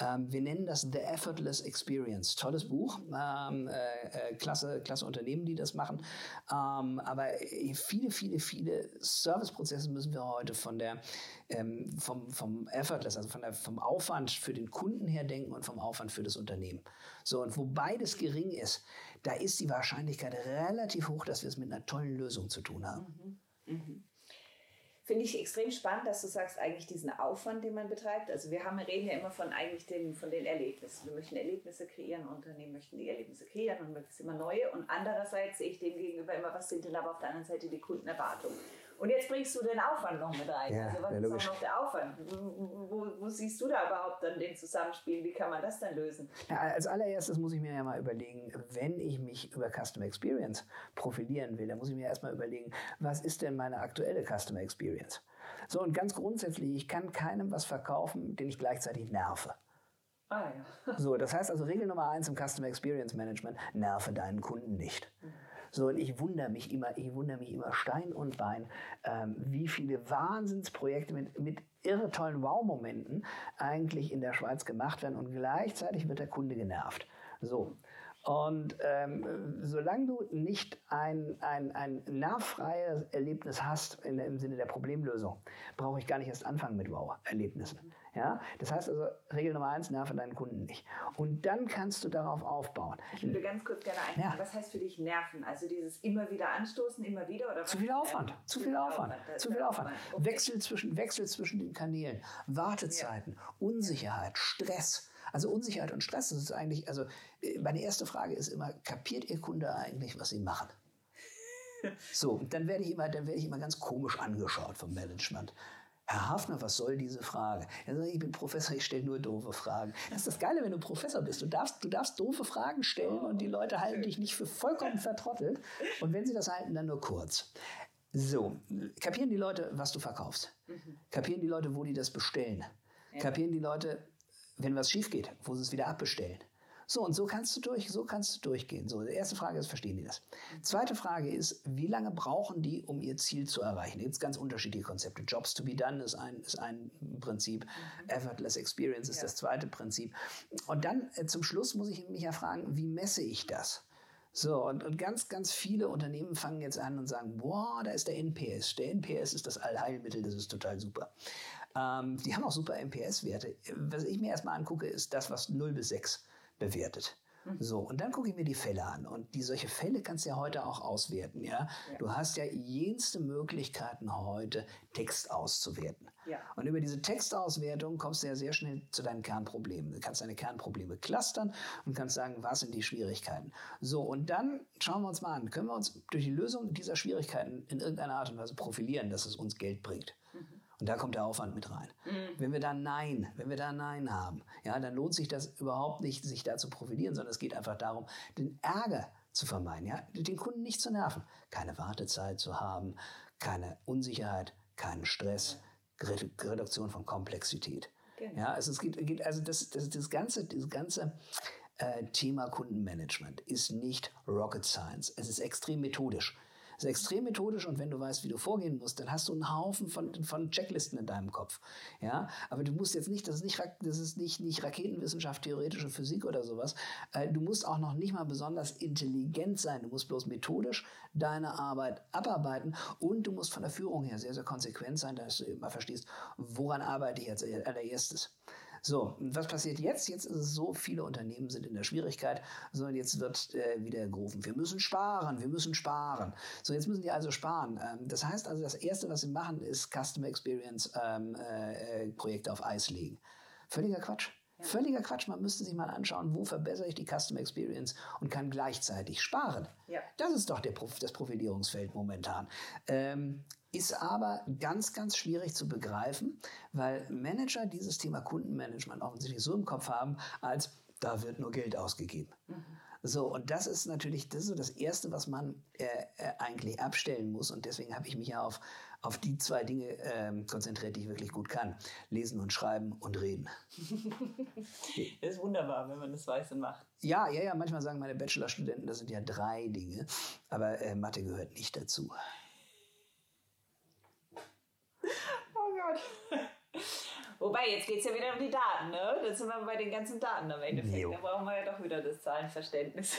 Ähm, wir nennen das The Effortless Experience. Tolles Buch, ähm, äh, äh, klasse, klasse Unternehmen, die das machen. Ähm, aber viele, viele, viele Serviceprozesse müssen wir heute von der, ähm, vom, vom Effortless, also von der, vom Aufwand für den Kunden her denken und vom Aufwand für das Unternehmen. So, und wo beides gering ist, da ist die Wahrscheinlichkeit relativ hoch, dass wir es mit einer tollen Lösung zu tun haben. Mhm. Mhm. Finde ich extrem spannend, dass du sagst, eigentlich diesen Aufwand, den man betreibt. Also wir haben, reden ja immer von eigentlich den, von den Erlebnissen. Wir möchten Erlebnisse kreieren, Unternehmen möchten die Erlebnisse kreieren und möglichst immer neue. Und andererseits sehe ich dem gegenüber immer, was sind denn aber auf der anderen Seite die Kundenerwartungen? Und jetzt bringst du den Aufwand noch mit rein. Ja, also was ist auch noch der Aufwand? Wo, wo, siehst du da überhaupt dann den Zusammenspiel? Wie kann man das dann lösen? Ja, als allererstes muss ich mir ja mal überlegen, wenn ich mich über Customer Experience profilieren will, dann muss ich mir erstmal überlegen, was ist denn meine aktuelle Customer Experience? So, und ganz grundsätzlich, ich kann keinem was verkaufen, den ich gleichzeitig nerve. Ah, ja. So, das heißt also Regel Nummer eins im Customer Experience Management, nerve deinen Kunden nicht. Mhm. So, und ich wundere mich immer, ich wundere mich immer Stein und Bein, ähm, wie viele Wahnsinnsprojekte mit, mit irre tollen Wow-Momenten eigentlich in der Schweiz gemacht werden und gleichzeitig wird der Kunde genervt. So. Und ähm, solange du nicht ein, ein, ein nervfreies Erlebnis hast in, im Sinne der Problemlösung, brauche ich gar nicht erst anfangen mit Wow-Erlebnissen. Ja? Das heißt also, Regel Nummer eins, nerve deinen Kunden nicht. Und dann kannst du darauf aufbauen. Ich würde ganz kurz gerne einhaken. Ja. Was heißt für dich nerven? Also dieses immer wieder anstoßen, immer wieder? Oder zu viel Aufwand. Äh, zu viel Aufwand. Aufwand. Zu viel Aufwand. Okay. Wechsel, zwischen, Wechsel zwischen den Kanälen, Wartezeiten, ja. Unsicherheit, Stress. Also Unsicherheit und Stress, das ist eigentlich, also äh, meine erste Frage ist immer, kapiert Ihr Kunde eigentlich, was Sie machen? (laughs) So, dann werde ich immer, dann werde ich immer ganz komisch angeschaut vom Management. Herr Hafner, was soll diese Frage? Er sagt, ich bin Professor, ich stelle nur doofe Fragen. Das ist das Geile, wenn du Professor bist. Du darfst, du darfst doofe Fragen stellen und die Leute halten dich nicht für vollkommen vertrottelt. Und wenn sie das halten, dann nur kurz. So, kapieren die Leute, was du verkaufst? Mhm. Kapieren die Leute, wo die das bestellen? Kapieren die Leute, wenn was schief geht, wo sie es wieder abbestellen? So, und so kannst du durch, so kannst du durchgehen. So, die erste Frage ist, verstehen die das? Zweite Frage ist, wie lange brauchen die, um ihr Ziel zu erreichen? Da gibt es ganz unterschiedliche Konzepte. Jobs to be done ist ein, ist ein Prinzip. Mhm. Effortless Experience ist ja. das zweite Prinzip. Und dann äh, zum Schluss muss ich mich ja fragen, wie messe ich das? So, und, und ganz, ganz viele Unternehmen fangen jetzt an und sagen, boah, da ist der NPS. Der NPS ist das Allheilmittel, das ist total super. Ähm, die haben auch super MPS-Werte. Was ich mir erstmal angucke, ist das, was 0 bis 6 bewertet. Mhm. So, und dann gucke ich mir die Fälle an. Und die solche Fälle kannst du ja heute auch auswerten. Ja? ja. Du hast ja jenste Möglichkeiten heute, Text auszuwerten. Ja. Und über diese Textauswertung kommst du ja sehr schnell zu deinen Kernproblemen. Du kannst deine Kernprobleme clustern und kannst sagen, was sind die Schwierigkeiten. So, und dann schauen wir uns mal an, können wir uns durch die Lösung dieser Schwierigkeiten in irgendeiner Art und Weise profilieren, dass es uns Geld bringt. Und da kommt der Aufwand mit rein. Mhm. Wenn wir da Nein, wenn wir da Nein haben, ja, dann lohnt sich das überhaupt nicht, sich da zu profilieren, sondern es geht einfach darum, den Ärger zu vermeiden, ja, den Kunden nicht zu nerven, keine Wartezeit zu haben, keine Unsicherheit, keinen Stress, Reduktion von Komplexität. Genau. Ja, also es geht, geht also das, das, das ganze, das ganze äh, Thema Kundenmanagement ist nicht Rocket Science. Es ist extrem methodisch ist extrem methodisch und wenn du weißt, wie du vorgehen musst, dann hast du einen Haufen von, von Checklisten in deinem Kopf. Ja, aber du musst jetzt nicht, das ist nicht, das ist nicht, nicht Raketenwissenschaft, theoretische Physik oder sowas. Äh, du musst auch noch nicht mal besonders intelligent sein. Du musst bloß methodisch deine Arbeit abarbeiten und du musst von der Führung her sehr, sehr konsequent sein, dass du immer verstehst, woran arbeite ich als allererstes. So, was passiert jetzt? Jetzt ist es so, viele Unternehmen sind in der Schwierigkeit, sondern jetzt wird äh, wieder gerufen, wir müssen sparen, wir müssen sparen. So, jetzt müssen die also sparen. Ähm, das heißt also, das Erste, was sie machen, ist Customer Experience ähm, äh, Projekte auf Eis legen. Völliger Quatsch. Völliger Quatsch. Man müsste sich mal anschauen, wo verbessere ich die Customer Experience und kann gleichzeitig sparen. Ja. Das ist doch der, das Profilierungsfeld momentan. Ähm, ist aber ganz, ganz schwierig zu begreifen, weil Manager dieses Thema Kundenmanagement offensichtlich so im Kopf haben, als da wird nur Geld ausgegeben. Mhm. So, und das ist natürlich, das ist so das Erste, was man äh, äh, eigentlich abstellen muss. Und deswegen habe ich mich ja auf, auf die zwei Dinge äh, konzentriert, die ich wirklich gut kann. Lesen und schreiben und reden. das (laughs) ist wunderbar, wenn man das weiß und macht. Ja, ja, ja, manchmal sagen meine Bachelorstudenten, das sind ja drei Dinge, aber äh, Mathe gehört nicht dazu. Wobei, jetzt geht es ja wieder um die Daten, ne? Jetzt sind wir bei den ganzen Daten am Endeffekt. Jo. Da brauchen wir ja doch wieder das Zahlenverständnis.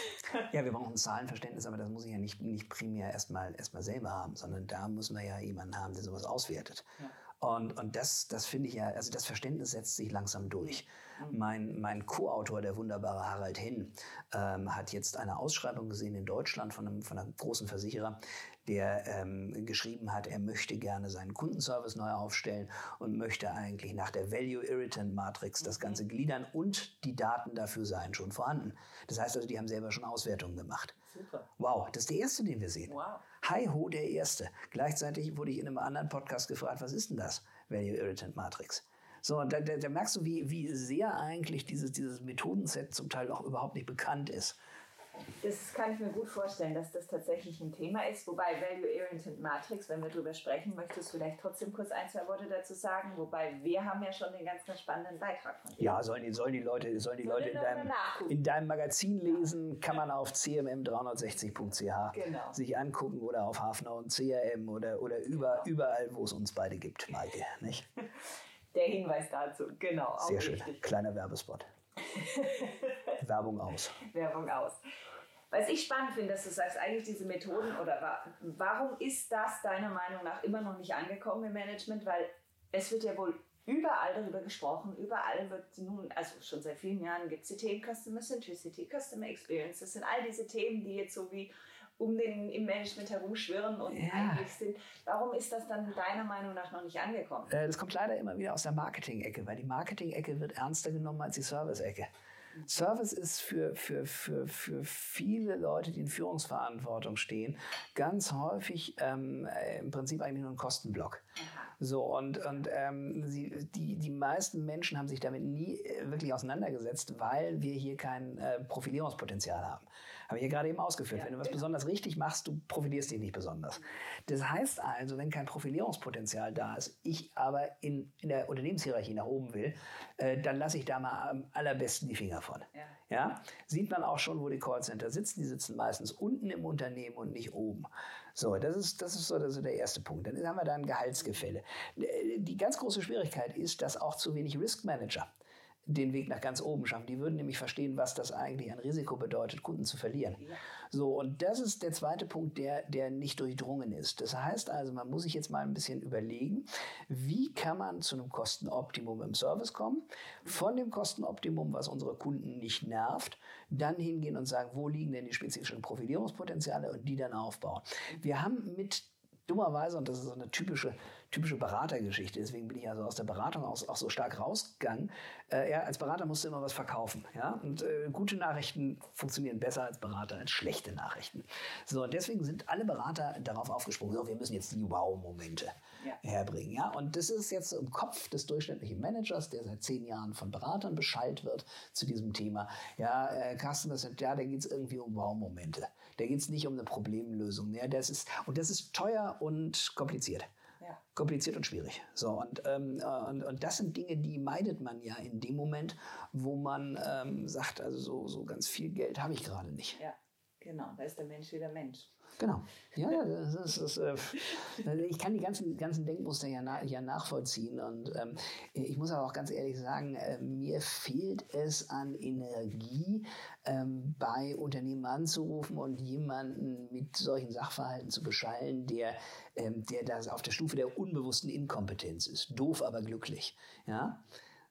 ja, wir brauchen ein Zahlenverständnis, aber das muss ich ja nicht, nicht primär erstmal erst selber haben, sondern da muss man ja jemanden haben, der sowas auswertet. Ja. Und, und das, das finde ich ja, also das Verständnis setzt sich langsam durch. Mhm. Mein, mein Co-Autor, der wunderbare Harald Hinn, ähm, hat jetzt eine Ausschreibung gesehen in Deutschland von einem, von einem großen Versicherer, der ähm, geschrieben hat, er möchte gerne seinen Kundenservice neu aufstellen und möchte eigentlich nach der Value Irritant Matrix das mhm. Ganze gliedern und die Daten dafür seien schon vorhanden. Das heißt also, die haben selber schon Auswertungen gemacht. Super. Wow, das ist der erste, den wir sehen. Wow. Hi ho, der erste. Gleichzeitig wurde ich in einem anderen Podcast gefragt, was ist denn das? Value Irritant Matrix. So, da, da, da merkst du, wie, wie sehr eigentlich dieses, dieses Methodenset zum Teil auch überhaupt nicht bekannt ist. Das kann ich mir gut vorstellen, dass das tatsächlich ein Thema ist. Wobei Value Oriented Matrix, wenn wir darüber sprechen, möchtest du vielleicht trotzdem kurz ein, zwei Worte dazu sagen? Wobei wir haben ja schon den ganz spannenden Beitrag von dir. Ja, sollen die, sollen die Leute, sollen die Leute in deinem, in deinem Magazin lesen, kann man auf cmm360.ch genau. sich angucken oder auf Hafner und CRM oder, oder über, überall, wo es uns beide gibt, Maike. Nicht? (laughs) Der Hinweis dazu, genau. Sehr schön. Richtig. Kleiner Werbespot. (laughs) Werbung aus. Werbung aus. Was ich spannend finde, dass du sagst, eigentlich diese Methoden oder warum ist das deiner Meinung nach immer noch nicht angekommen im Management? Weil es wird ja wohl überall darüber gesprochen, überall wird nun, also schon seit vielen Jahren gibt es die Themen Customer Centricity, Customer Experience. Das sind all diese Themen, die jetzt so wie um den im Management herumschwirren und ja. eigentlich sind. Warum ist das dann deiner Meinung nach noch nicht angekommen? Äh, das kommt leider immer wieder aus der Marketing-Ecke, weil die Marketing-Ecke wird ernster genommen als die Service-Ecke. Service ist für, für, für, für viele Leute, die in Führungsverantwortung stehen, ganz häufig ähm, äh, im Prinzip eigentlich nur ein Kostenblock. So, und, und ähm, sie, die, die meisten Menschen haben sich damit nie äh, wirklich auseinandergesetzt, weil wir hier kein äh, Profilierungspotenzial haben. Habe ich ja gerade eben ausgeführt. Ja, wenn du was besonders richtig machst, du profilierst dich nicht besonders. Das heißt also, wenn kein Profilierungspotenzial da ist, ich aber in, in der Unternehmenshierarchie nach oben will, äh, dann lasse ich da mal am allerbesten die Finger von. Ja. ja. Sieht man auch schon, wo die Callcenter sitzen. Die sitzen meistens unten im Unternehmen und nicht oben. So, das ist, das ist so das ist der erste Punkt. Dann haben wir da ein Gehaltsgefälle. Die ganz große Schwierigkeit ist, dass auch zu wenig Risk Manager den Weg nach ganz oben schaffen. Die würden nämlich verstehen, was das eigentlich an Risiko bedeutet, Kunden zu verlieren. Ja. So, und das ist der zweite Punkt, der, der nicht durchdrungen ist. Das heißt also, man muss sich jetzt mal ein bisschen überlegen, wie kann man zu einem Kostenoptimum im Service kommen, von dem Kostenoptimum, was unsere Kunden nicht nervt, dann hingehen und sagen, wo liegen denn die spezifischen Profilierungspotenziale und die dann aufbauen. Wir haben mit dummerweise, und das ist so eine typische typische Beratergeschichte. Deswegen bin ich also aus der Beratung auch, auch so stark rausgegangen. Äh, ja, als Berater musst du immer was verkaufen. Ja? Und äh, gute Nachrichten funktionieren besser als Berater als schlechte Nachrichten. So, und deswegen sind alle Berater darauf aufgesprungen, so, wir müssen jetzt die Wow-Momente ja. herbringen. Ja? Und das ist jetzt im Kopf des durchschnittlichen Managers, der seit zehn Jahren von Beratern Bescheid wird zu diesem Thema. Ja, äh, Customer Center, ja, da geht es irgendwie um Wow-Momente. Da geht es nicht um eine Problemlösung. Ja, das ist, und das ist teuer und kompliziert kompliziert und schwierig. So, und, ähm, äh, und, und das sind Dinge, die meidet man ja in dem Moment, wo man ähm, sagt, also so, so ganz viel Geld habe ich gerade nicht. Ja, genau, da ist der Mensch wieder Mensch. Genau. Ja, das ist, das, äh, ich kann die ganzen, ganzen Denkmuster ja, na, ja nachvollziehen. Und ähm, ich muss aber auch ganz ehrlich sagen, äh, mir fehlt es an Energie, ähm, bei Unternehmen anzurufen und jemanden mit solchen Sachverhalten zu beschallen, der, ähm, der das auf der Stufe der unbewussten Inkompetenz ist. Doof, aber glücklich. Ja?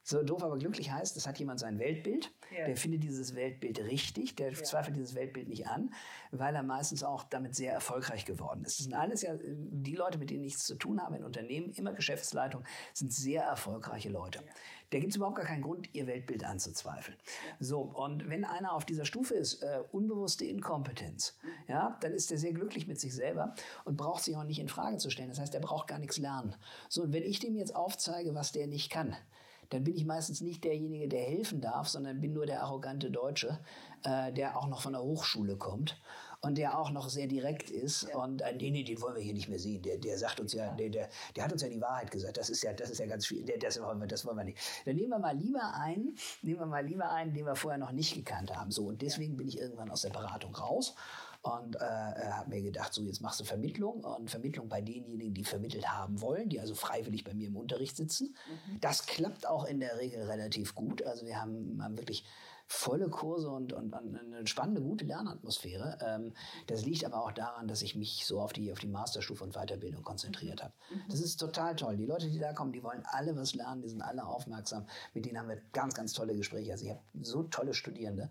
So doof aber glücklich heißt, es hat jemand sein Weltbild, ja. der findet dieses Weltbild richtig, der ja. zweifelt dieses Weltbild nicht an, weil er meistens auch damit sehr erfolgreich geworden ist. Das sind alles ja die Leute, mit denen nichts zu tun haben in Unternehmen, immer Geschäftsleitung, sind sehr erfolgreiche Leute. Ja. Da gibt es überhaupt gar keinen Grund, ihr Weltbild anzuzweifeln. So, und wenn einer auf dieser Stufe ist, äh, unbewusste Inkompetenz, mhm. ja, dann ist er sehr glücklich mit sich selber und braucht sich auch nicht in Frage zu stellen. Das heißt, er braucht gar nichts lernen. So, und wenn ich dem jetzt aufzeige, was der nicht kann, dann bin ich meistens nicht derjenige, der helfen darf, sondern bin nur der arrogante Deutsche, äh, der auch noch von der Hochschule kommt und der auch noch sehr direkt ist. Ja. Und äh, nee, nee, den wollen wir hier nicht mehr sehen. Der, der sagt uns ja, der, der, der hat uns ja die Wahrheit gesagt. Das ist ja, das ist ja ganz viel. Der, das, wollen wir, das wollen wir nicht. Dann nehmen wir mal lieber einen, nehmen wir mal lieber einen, den wir vorher noch nicht gekannt haben. So, und deswegen bin ich irgendwann aus der Beratung raus und äh, äh habe mir gedacht, so jetzt machst du Vermittlung und Vermittlung bei denjenigen, die vermittelt haben wollen, die also freiwillig bei mir im Unterricht sitzen. Mhm. Das klappt auch in der Regel relativ gut. Also wir haben, haben wirklich volle Kurse und, und, und eine spannende, gute Lernatmosphäre. Ähm, das liegt aber auch daran, dass ich mich so auf die, auf die Masterstufe und Weiterbildung konzentriert habe. Mhm. Das ist total toll. Die Leute, die da kommen, die wollen alle was lernen, die sind alle aufmerksam. Mit denen haben wir ganz, ganz tolle Gespräche. Also ich habe so tolle Studierende.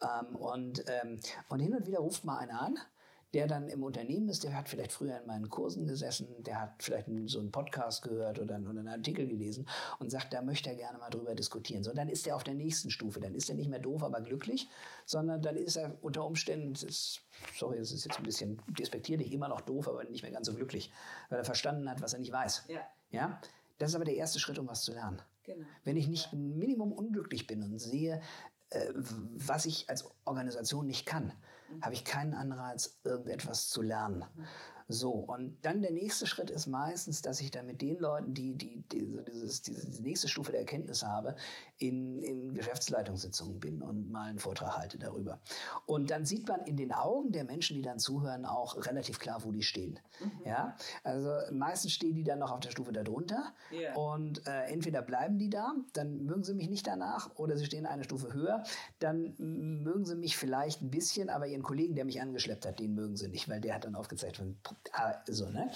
Ähm, und, ähm, und hin und wieder ruft mal einer an der dann im Unternehmen ist, der hat vielleicht früher in meinen Kursen gesessen, der hat vielleicht so einen Podcast gehört oder, oder einen Artikel gelesen und sagt, da möchte er gerne mal drüber diskutieren. So, dann ist er auf der nächsten Stufe. Dann ist er nicht mehr doof, aber glücklich, sondern dann ist er unter Umständen, ist, sorry, das ist jetzt ein bisschen despektierlich, immer noch doof, aber nicht mehr ganz so glücklich, weil er verstanden hat, was er nicht weiß. Ja. ja? Das ist aber der erste Schritt, um was zu lernen. Genau. Wenn ich nicht ein Minimum unglücklich bin und sehe, äh, was ich als Organisation nicht kann, habe ich keinen Anreiz, irgendetwas zu lernen. So, und dann der nächste Schritt ist meistens, dass ich dann mit den Leuten, die, die, die dieses, diese nächste Stufe der Erkenntnis habe, in, in Geschäftsleitungssitzungen bin und mal einen Vortrag halte darüber. Und dann sieht man in den Augen der Menschen, die dann zuhören, auch relativ klar, wo die stehen. Mhm. Ja, also meistens stehen die dann noch auf der Stufe darunter yeah. und äh, entweder bleiben die da, dann mögen sie mich nicht danach, oder sie stehen eine Stufe höher, dann mögen sie mich vielleicht ein bisschen, aber ihren Kollegen, der mich angeschleppt hat, den mögen sie nicht, weil der hat dann aufgezeigt, so, ne?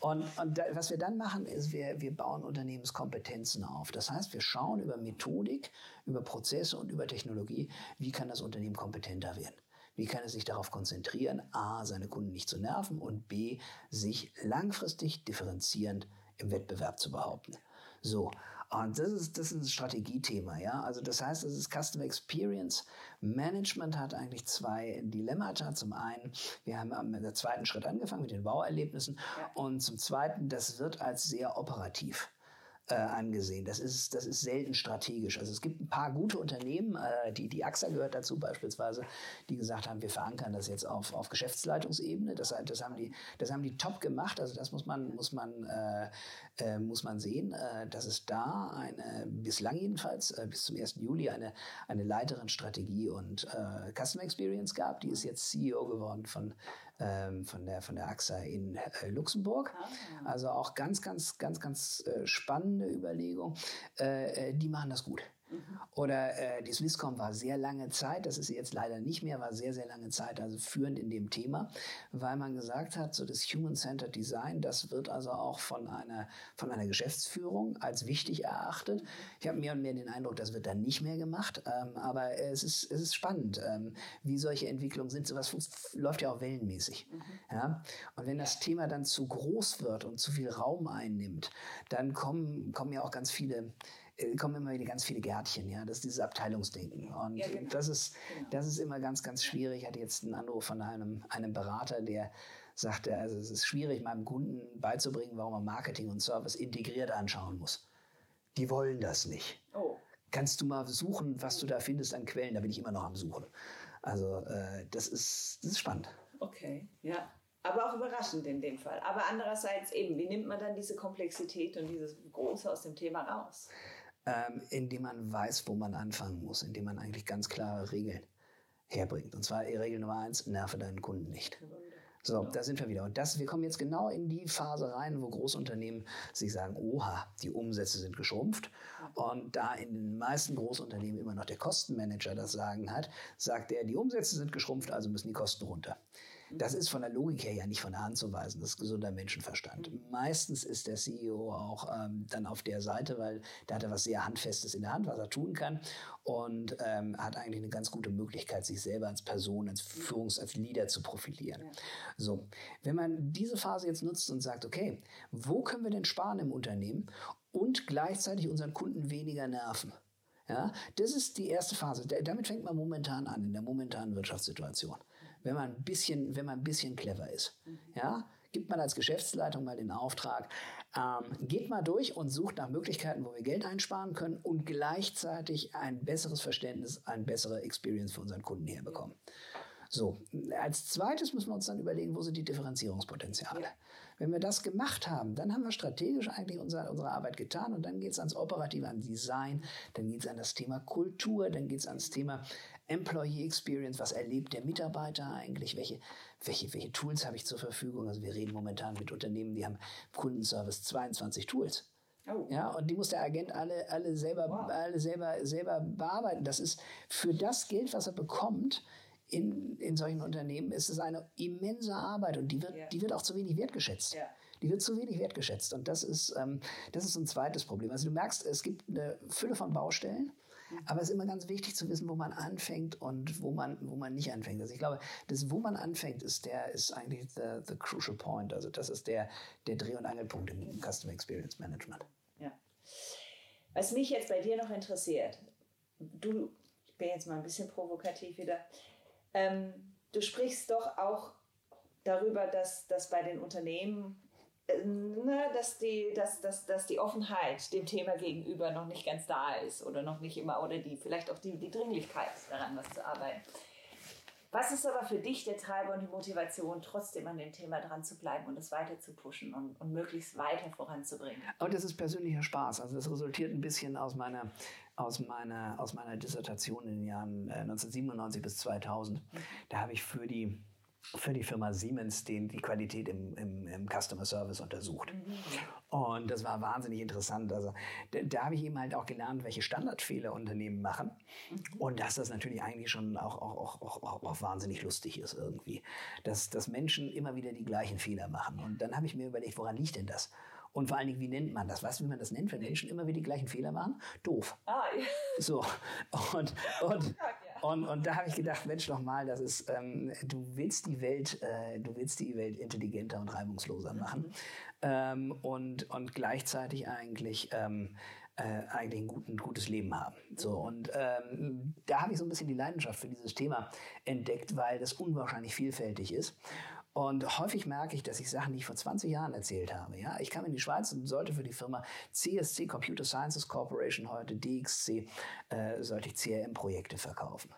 Und, und da, was wir dann machen, ist, wir, wir bauen Unternehmenskompetenzen auf. Das heißt, wir schauen über Methodik, über Prozesse und über Technologie, wie kann das Unternehmen kompetenter werden. Wie kann es sich darauf konzentrieren, a, seine Kunden nicht zu nerven und b, sich langfristig differenzierend im Wettbewerb zu behaupten. So, und das ist, das ist ein Strategiethema, ja. Also das heißt, es ist Customer Experience Management hat eigentlich zwei Dilemmata. Zum einen, wir haben mit der zweiten Schritt angefangen mit den Bauerlebnissen ja. und zum zweiten, das wird als sehr operativ äh, angesehen. Das ist, das ist selten strategisch. Also es gibt ein paar gute Unternehmen, äh, die, die AXA gehört dazu beispielsweise, die gesagt haben, wir verankern das jetzt auf, auf Geschäftsleitungsebene. Das, das, haben die, das haben die top gemacht. Also das muss man, muss man, äh, äh, muss man sehen, äh, dass es da eine, bislang jedenfalls, äh, bis zum 1. Juli eine, eine Leiterin Strategie und äh, Customer Experience gab. Die ist jetzt CEO geworden von ähm, von, der, von der AXA in äh, Luxemburg. Ah. Also auch ganz, ganz, ganz, ganz äh, spannende Überlegung. Äh, äh, die machen das gut. Mhm. Oder äh, die Swisscom war sehr lange Zeit, das ist sie jetzt leider nicht mehr, war sehr, sehr lange Zeit also führend in dem Thema, weil man gesagt hat, so das Human-Centered Design, das wird also auch von einer, von einer Geschäftsführung als wichtig erachtet. Ich habe mehr und mehr den Eindruck, das wird dann nicht mehr gemacht, ähm, aber es ist, es ist spannend, ähm, wie solche Entwicklungen sind. Sowas läuft ja auch wellenmäßig. Mhm. Ja? Und wenn das Thema dann zu groß wird und zu viel Raum einnimmt, dann kommen, kommen ja auch ganz viele kommen immer wieder ganz viele Gärtchen, ja, das ist dieses Abteilungsdenken. Und ja, genau. das, ist, genau. das ist immer ganz, ganz schwierig. Ich hatte jetzt einen Anruf von einem, einem Berater, der sagte, also es ist schwierig, meinem Kunden beizubringen, warum er Marketing und Service integriert anschauen muss. Die wollen das nicht. Oh. Kannst du mal suchen, was du da findest an Quellen? Da bin ich immer noch am Suchen. Also äh, das, ist, das ist spannend. Okay, ja. Aber auch überraschend in dem Fall. Aber andererseits eben, wie nimmt man dann diese Komplexität und dieses Große aus dem Thema raus? Ähm, indem man weiß, wo man anfangen muss, indem man eigentlich ganz klare Regeln herbringt. Und zwar Regel Nummer eins, nerve deinen Kunden nicht. So, da sind wir wieder. Und das, wir kommen jetzt genau in die Phase rein, wo Großunternehmen sich sagen, oha, die Umsätze sind geschrumpft. Und da in den meisten Großunternehmen immer noch der Kostenmanager das Sagen hat, sagt er, die Umsätze sind geschrumpft, also müssen die Kosten runter. Das ist von der Logik her ja nicht von der Hand zu weisen. Das ist gesunder Menschenverstand. Meistens ist der CEO auch ähm, dann auf der Seite, weil da hat er was sehr Handfestes in der Hand, was er tun kann und ähm, hat eigentlich eine ganz gute Möglichkeit, sich selber als Person, als Führungs-, als Leader zu profilieren. Ja. So, wenn man diese Phase jetzt nutzt und sagt, okay, wo können wir denn sparen im Unternehmen und gleichzeitig unseren Kunden weniger nerven? Ja, das ist die erste Phase. Damit fängt man momentan an, in der momentanen Wirtschaftssituation wenn man ein bisschen, wenn man ein bisschen clever ist. Ja, gibt man als Geschäftsleitung mal den Auftrag, ähm, geht mal durch und sucht nach Möglichkeiten, wo wir Geld einsparen können und gleichzeitig ein besseres Verständnis, eine bessere Experience für unseren Kunden herbekommen. So, als zweites müssen wir uns dann überlegen, wo sind die Differenzierungspotenziale. Ja. Wenn wir das gemacht haben, dann haben wir strategisch eigentlich unser, unsere Arbeit getan und dann geht es ans Operative, an Design, dann geht es an das Thema Kultur, dann geht es ans Thema Employee Experience, was erlebt der Mitarbeiter eigentlich, welche, welche, welche Tools habe ich zur Verfügung. Also wir reden momentan mit Unternehmen, die haben Kundenservice 22 Tools. Oh. Ja, und die muss der Agent alle, alle, selber, wow. alle selber, selber bearbeiten. Das ist für das Geld, was er bekommt, in, in solchen Unternehmen ist es eine immense Arbeit und die wird, ja. die wird auch zu wenig wertgeschätzt. Ja. Die wird zu wenig wertgeschätzt. Und das ist, ähm, das ist ein zweites Problem. Also du merkst, es gibt eine Fülle von Baustellen. Aber es ist immer ganz wichtig zu wissen, wo man anfängt und wo man, wo man nicht anfängt. Also ich glaube, das, wo man anfängt, ist der, ist eigentlich the, the crucial point. Also das ist der, der Dreh- und Angelpunkt im Customer Experience Management. Ja. Was mich jetzt bei dir noch interessiert, du, ich bin jetzt mal ein bisschen provokativ wieder, ähm, du sprichst doch auch darüber, dass, dass bei den Unternehmen ne, dass, die, dass, dass, dass die Offenheit dem Thema gegenüber noch nicht ganz da ist oder noch nicht immer, oder die vielleicht auch die, die Dringlichkeit daran, was zu arbeiten. Was ist aber für dich der Treiber und die Motivation, trotzdem an dem Thema dran zu bleiben und es weiter zu pushen und, und möglichst weiter voranzubringen? Und das ist persönlicher Spaß. Also das resultiert ein bisschen aus meiner, aus meiner, aus meiner Dissertation in den Jahren 1997 äh, bis 2000. Mhm. Da habe ich für die für die Firma Siemens den, die Qualität im, im, im Customer Service untersucht. Und das war wahnsinnig interessant. Also da, da habe ich eben halt auch gelernt, welche Standardfehler Unternehmen machen. Und dass das natürlich eigentlich schon auch, auch, auch, auch, auch wahnsinnig lustig ist irgendwie. Dass, dass Menschen immer wieder die gleichen Fehler machen. Und dann habe ich mir überlegt, woran liegt denn das? Und vor allen Dingen, wie nennt man das? Du, wie man das nennt, wenn Menschen immer wieder die gleichen Fehler machen? Doof. Ah, ja. So. Und, und, und, und da habe ich gedacht, Mensch, doch mal, das ist, ähm, du willst die Welt, äh, du willst die Welt intelligenter und reibungsloser mhm. machen. Mhm. Ähm, und, und gleichzeitig eigentlich, ähm, äh, eigentlich ein, gut, ein, gutes Leben haben. So, mhm. und ähm, da habe ich so ein bisschen die Leidenschaft für dieses Thema entdeckt, weil das unwahrscheinlich vielfältig ist. Und häufig merke ich, dass ich Sachen, die ich vor 20 Jahren erzählt habe. Ja, ich kam in die Schweiz und sollte für die Firma CSC Computer Sciences Corporation, heute DXC, äh, sollte ich CRM-Projekte verkaufen.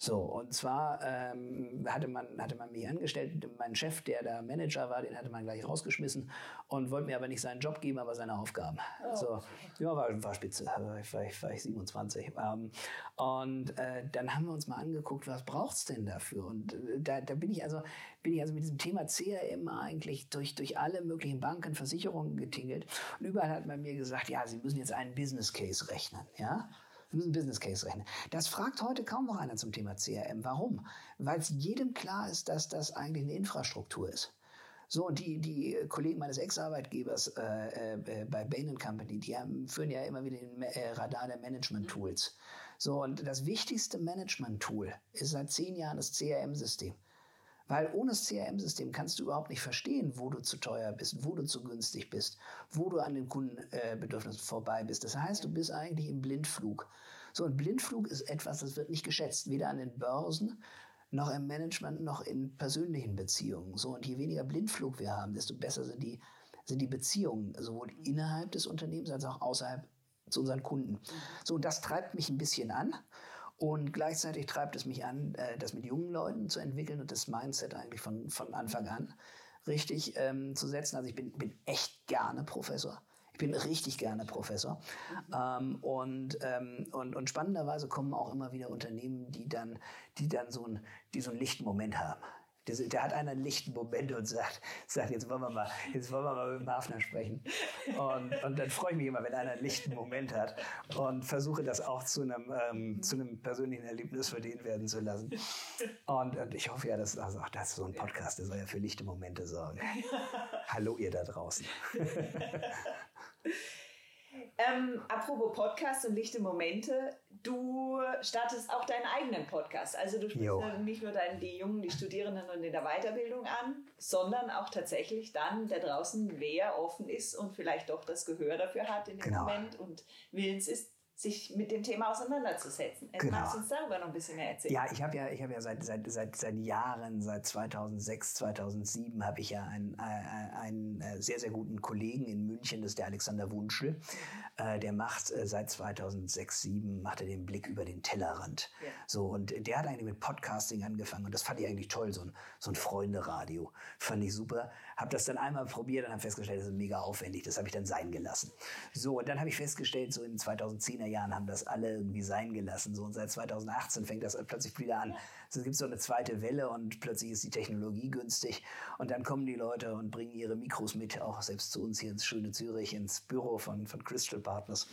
So, und zwar ähm, hatte, man, hatte man mich angestellt, mein Chef, der da Manager war, den hatte man gleich rausgeschmissen und wollte mir aber nicht seinen Job geben, aber seine Aufgaben. Oh. So, ja, war, war spitze, war ich, war ich, war ich 27. Ähm, und äh, dann haben wir uns mal angeguckt, was braucht's denn dafür? Und äh, da, da bin ich also bin ich also mit diesem Thema CRM eigentlich durch, durch alle möglichen Banken, Versicherungen getingelt. Und überall hat man mir gesagt, ja, Sie müssen jetzt einen Business Case rechnen, ja. Wir müssen Business Case rechnen. Das fragt heute kaum noch einer zum Thema CRM. Warum? Weil es jedem klar ist, dass das eigentlich eine Infrastruktur ist. So, und die, die Kollegen meines Ex-Arbeitgebers äh, äh, bei Bain Company, die haben, führen ja immer wieder den äh, Radar der Management-Tools. So, und das wichtigste Management-Tool ist seit zehn Jahren das CRM-System. Weil ohne das CRM-System kannst du überhaupt nicht verstehen, wo du zu teuer bist, wo du zu günstig bist, wo du an den Kundenbedürfnissen vorbei bist. Das heißt, du bist eigentlich im Blindflug. So ein Blindflug ist etwas, das wird nicht geschätzt, weder an den Börsen noch im Management, noch in persönlichen Beziehungen. So, und je weniger Blindflug wir haben, desto besser sind die, sind die Beziehungen, sowohl innerhalb des Unternehmens als auch außerhalb zu unseren Kunden. So, und das treibt mich ein bisschen an. Und gleichzeitig treibt es mich an, äh, das mit jungen Leuten zu entwickeln und das Mindset eigentlich von, von Anfang an richtig ähm, zu setzen. Also ich bin, bin echt gerne Professor. Ich bin richtig gerne Professor. Mhm. Ähm, und, ähm, und, und spannenderweise kommen auch immer wieder Unternehmen, die dann, die dann so, ein, die so einen lichten Moment haben. Der, der, hat einen lichten Moment und sagt, sagt, jetzt wollen wir mal, jetzt wollen wir mal mit dem Hafner sprechen. Und, und dann freue ich mich immer, wenn einer einen lichten Moment hat und versuche das auch zu einem, ähm, zu einem persönlichen Erlebnis für den werden zu lassen. Und, und ich hoffe ja, dass also auch das so ein Podcast, der soll ja für lichte Momente sorgen. Hallo ihr da draußen. (laughs) Ähm, apropos Podcast und lichte Momente, du startest auch deinen eigenen Podcast. Also du sprichst nicht nur deinen, die Jungen, die Studierenden und in der Weiterbildung an, sondern auch tatsächlich dann da draußen, wer offen ist und vielleicht doch das Gehör dafür hat in dem genau. Moment und willens ist, sich mit dem Thema auseinanderzusetzen. Genau. Kannst du uns darüber noch ein bisschen mehr erzählen? Ja, ich habe ja, ich habe ja seit, seit, seit, seit Jahren, seit 2006, 2007 habe ich ja einen, äh, einen äh, sehr, sehr guten Kollegen in München, das ist der Alexander Wunschel. Äh, der macht äh, seit 2006, 2007 macht er den Blick über den Tellerrand. Ja. So, und der hat eigentlich mit Podcasting angefangen und das fand ich eigentlich toll, so ein, so ein Freunde-Radio. Fand ich super. Habe das dann einmal probiert und habe festgestellt, das ist mega aufwendig. Das habe ich dann sein gelassen. So, und dann habe ich festgestellt, so in 2010er Jahren haben das alle irgendwie sein gelassen. So, und seit 2018 fängt das plötzlich wieder an. Also es gibt so eine zweite Welle und plötzlich ist die Technologie günstig. Und dann kommen die Leute und bringen ihre Mikros mit, auch selbst zu uns hier ins schöne Zürich, ins Büro von, von Crystal Partners.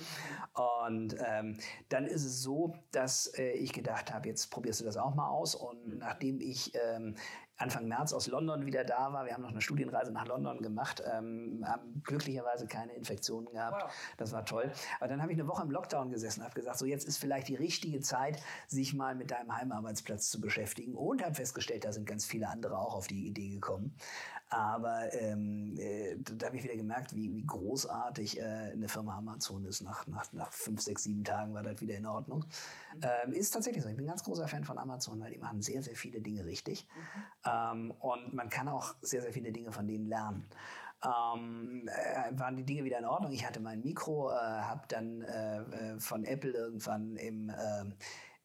Und ähm, dann ist es so, dass äh, ich gedacht habe, jetzt probierst du das auch mal aus. Und nachdem ich ähm, Anfang März aus London wieder da war. Wir haben noch eine Studienreise nach London gemacht, ähm, haben glücklicherweise keine Infektionen gehabt. Wow. Das war toll. Aber dann habe ich eine Woche im Lockdown gesessen, habe gesagt, so jetzt ist vielleicht die richtige Zeit, sich mal mit deinem Heimarbeitsplatz zu beschäftigen und habe festgestellt, da sind ganz viele andere auch auf die Idee gekommen. Aber ähm, äh, da habe ich wieder gemerkt, wie, wie großartig äh, eine Firma Amazon ist. Nach, nach, nach fünf, sechs, sieben Tagen war das wieder in Ordnung. Mhm. Ähm, ist tatsächlich so. Ich bin ein ganz großer Fan von Amazon, weil die machen sehr, sehr viele Dinge richtig. Mhm. Ähm, und man kann auch sehr, sehr viele Dinge von denen lernen. Ähm, äh, waren die Dinge wieder in Ordnung. Ich hatte mein Mikro, äh, habe dann äh, äh, von Apple irgendwann im äh,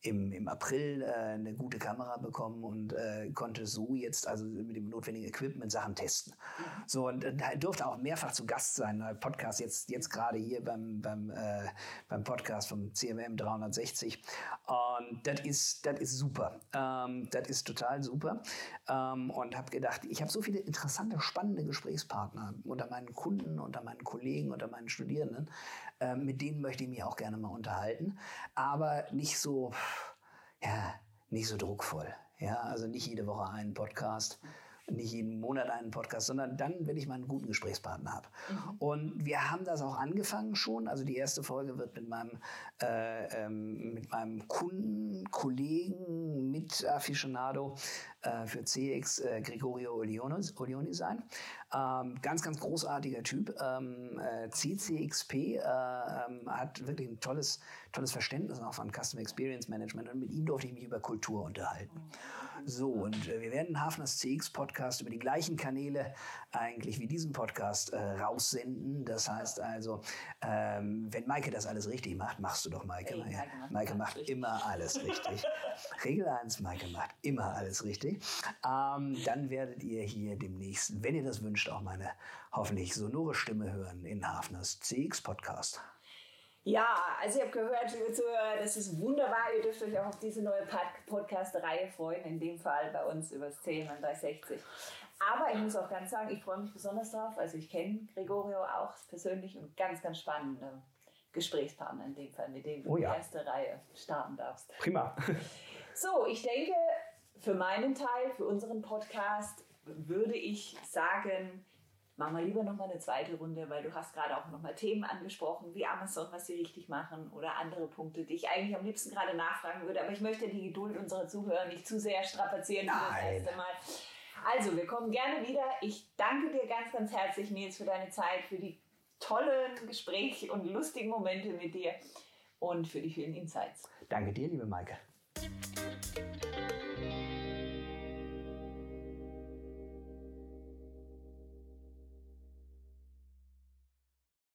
im, im April äh, eine gute Kamera bekommen und äh, konnte so jetzt also mit dem notwendigen Equipment Sachen testen. So und äh, durfte auch mehrfach zu Gast sein. Podcast jetzt jetzt gerade hier beim beim äh, beim Podcast vom CMM 360 und das ist das ist super. Ähm, das ist total super ähm, und habe gedacht, ich habe so viele interessante, spannende Gesprächspartner unter meinen Kunden, unter meinen Kollegen, unter meinen Studierenden. Äh, mit denen möchte ich mich auch gerne mal unterhalten, aber nicht so ja, nicht so druckvoll. Ja, also nicht jede Woche einen Podcast, nicht jeden Monat einen Podcast, sondern dann, wenn ich mal einen guten Gesprächspartner habe. Mhm. Und wir haben das auch angefangen schon. Also die erste Folge wird mit meinem, äh, ähm, mit meinem Kunden, Kollegen, mit Aficionado äh, für CX äh, Gregorio Olioni sein. Ähm, ganz, ganz großartiger Typ. Ähm, äh, CCXP äh, ähm, hat wirklich ein tolles, tolles Verständnis auch von Customer Experience Management und mit ihm durfte ich mich über Kultur unterhalten. So, und äh, wir werden Hafners CX Podcast über die gleichen Kanäle eigentlich wie diesen Podcast äh, raussenden. Das heißt also, ähm, wenn Maike das alles richtig macht, machst du doch Maike. Hey, Maike, macht, Maike macht immer alles richtig. Regel 1, Maike macht immer alles richtig. Ähm, dann werdet ihr hier demnächst, wenn ihr das wünscht, auch meine hoffentlich sonore Stimme hören in Hafners CX Podcast. Ja, also ich habe gehört, liebe Zuhörer, das ist wunderbar. Ihr dürft euch auch auf diese neue Podcast-Reihe freuen, in dem Fall bei uns über das Thema 360. Aber ich muss auch ganz sagen, ich freue mich besonders drauf. Also ich kenne Gregorio auch persönlich und ganz, ganz spannend. Gesprächspartner in dem Fall, mit dem du Oh ja. die erste Reihe starten darfst. Prima. So, ich denke, für meinen Teil, für unseren Podcast, würde ich sagen, machen wir lieber nochmal eine zweite Runde, weil du hast gerade auch nochmal Themen angesprochen, wie Amazon, was sie richtig machen oder andere Punkte, die ich eigentlich am liebsten gerade nachfragen würde. Aber ich möchte die Geduld unserer Zuhörer nicht zu sehr strapazieren für das erste Mal. Also, wir kommen gerne wieder. Ich danke dir ganz, ganz herzlich, Nils, für deine Zeit, für die tollen Gespräche und lustigen Momente mit dir und für die vielen Insights. Danke dir, liebe Maike.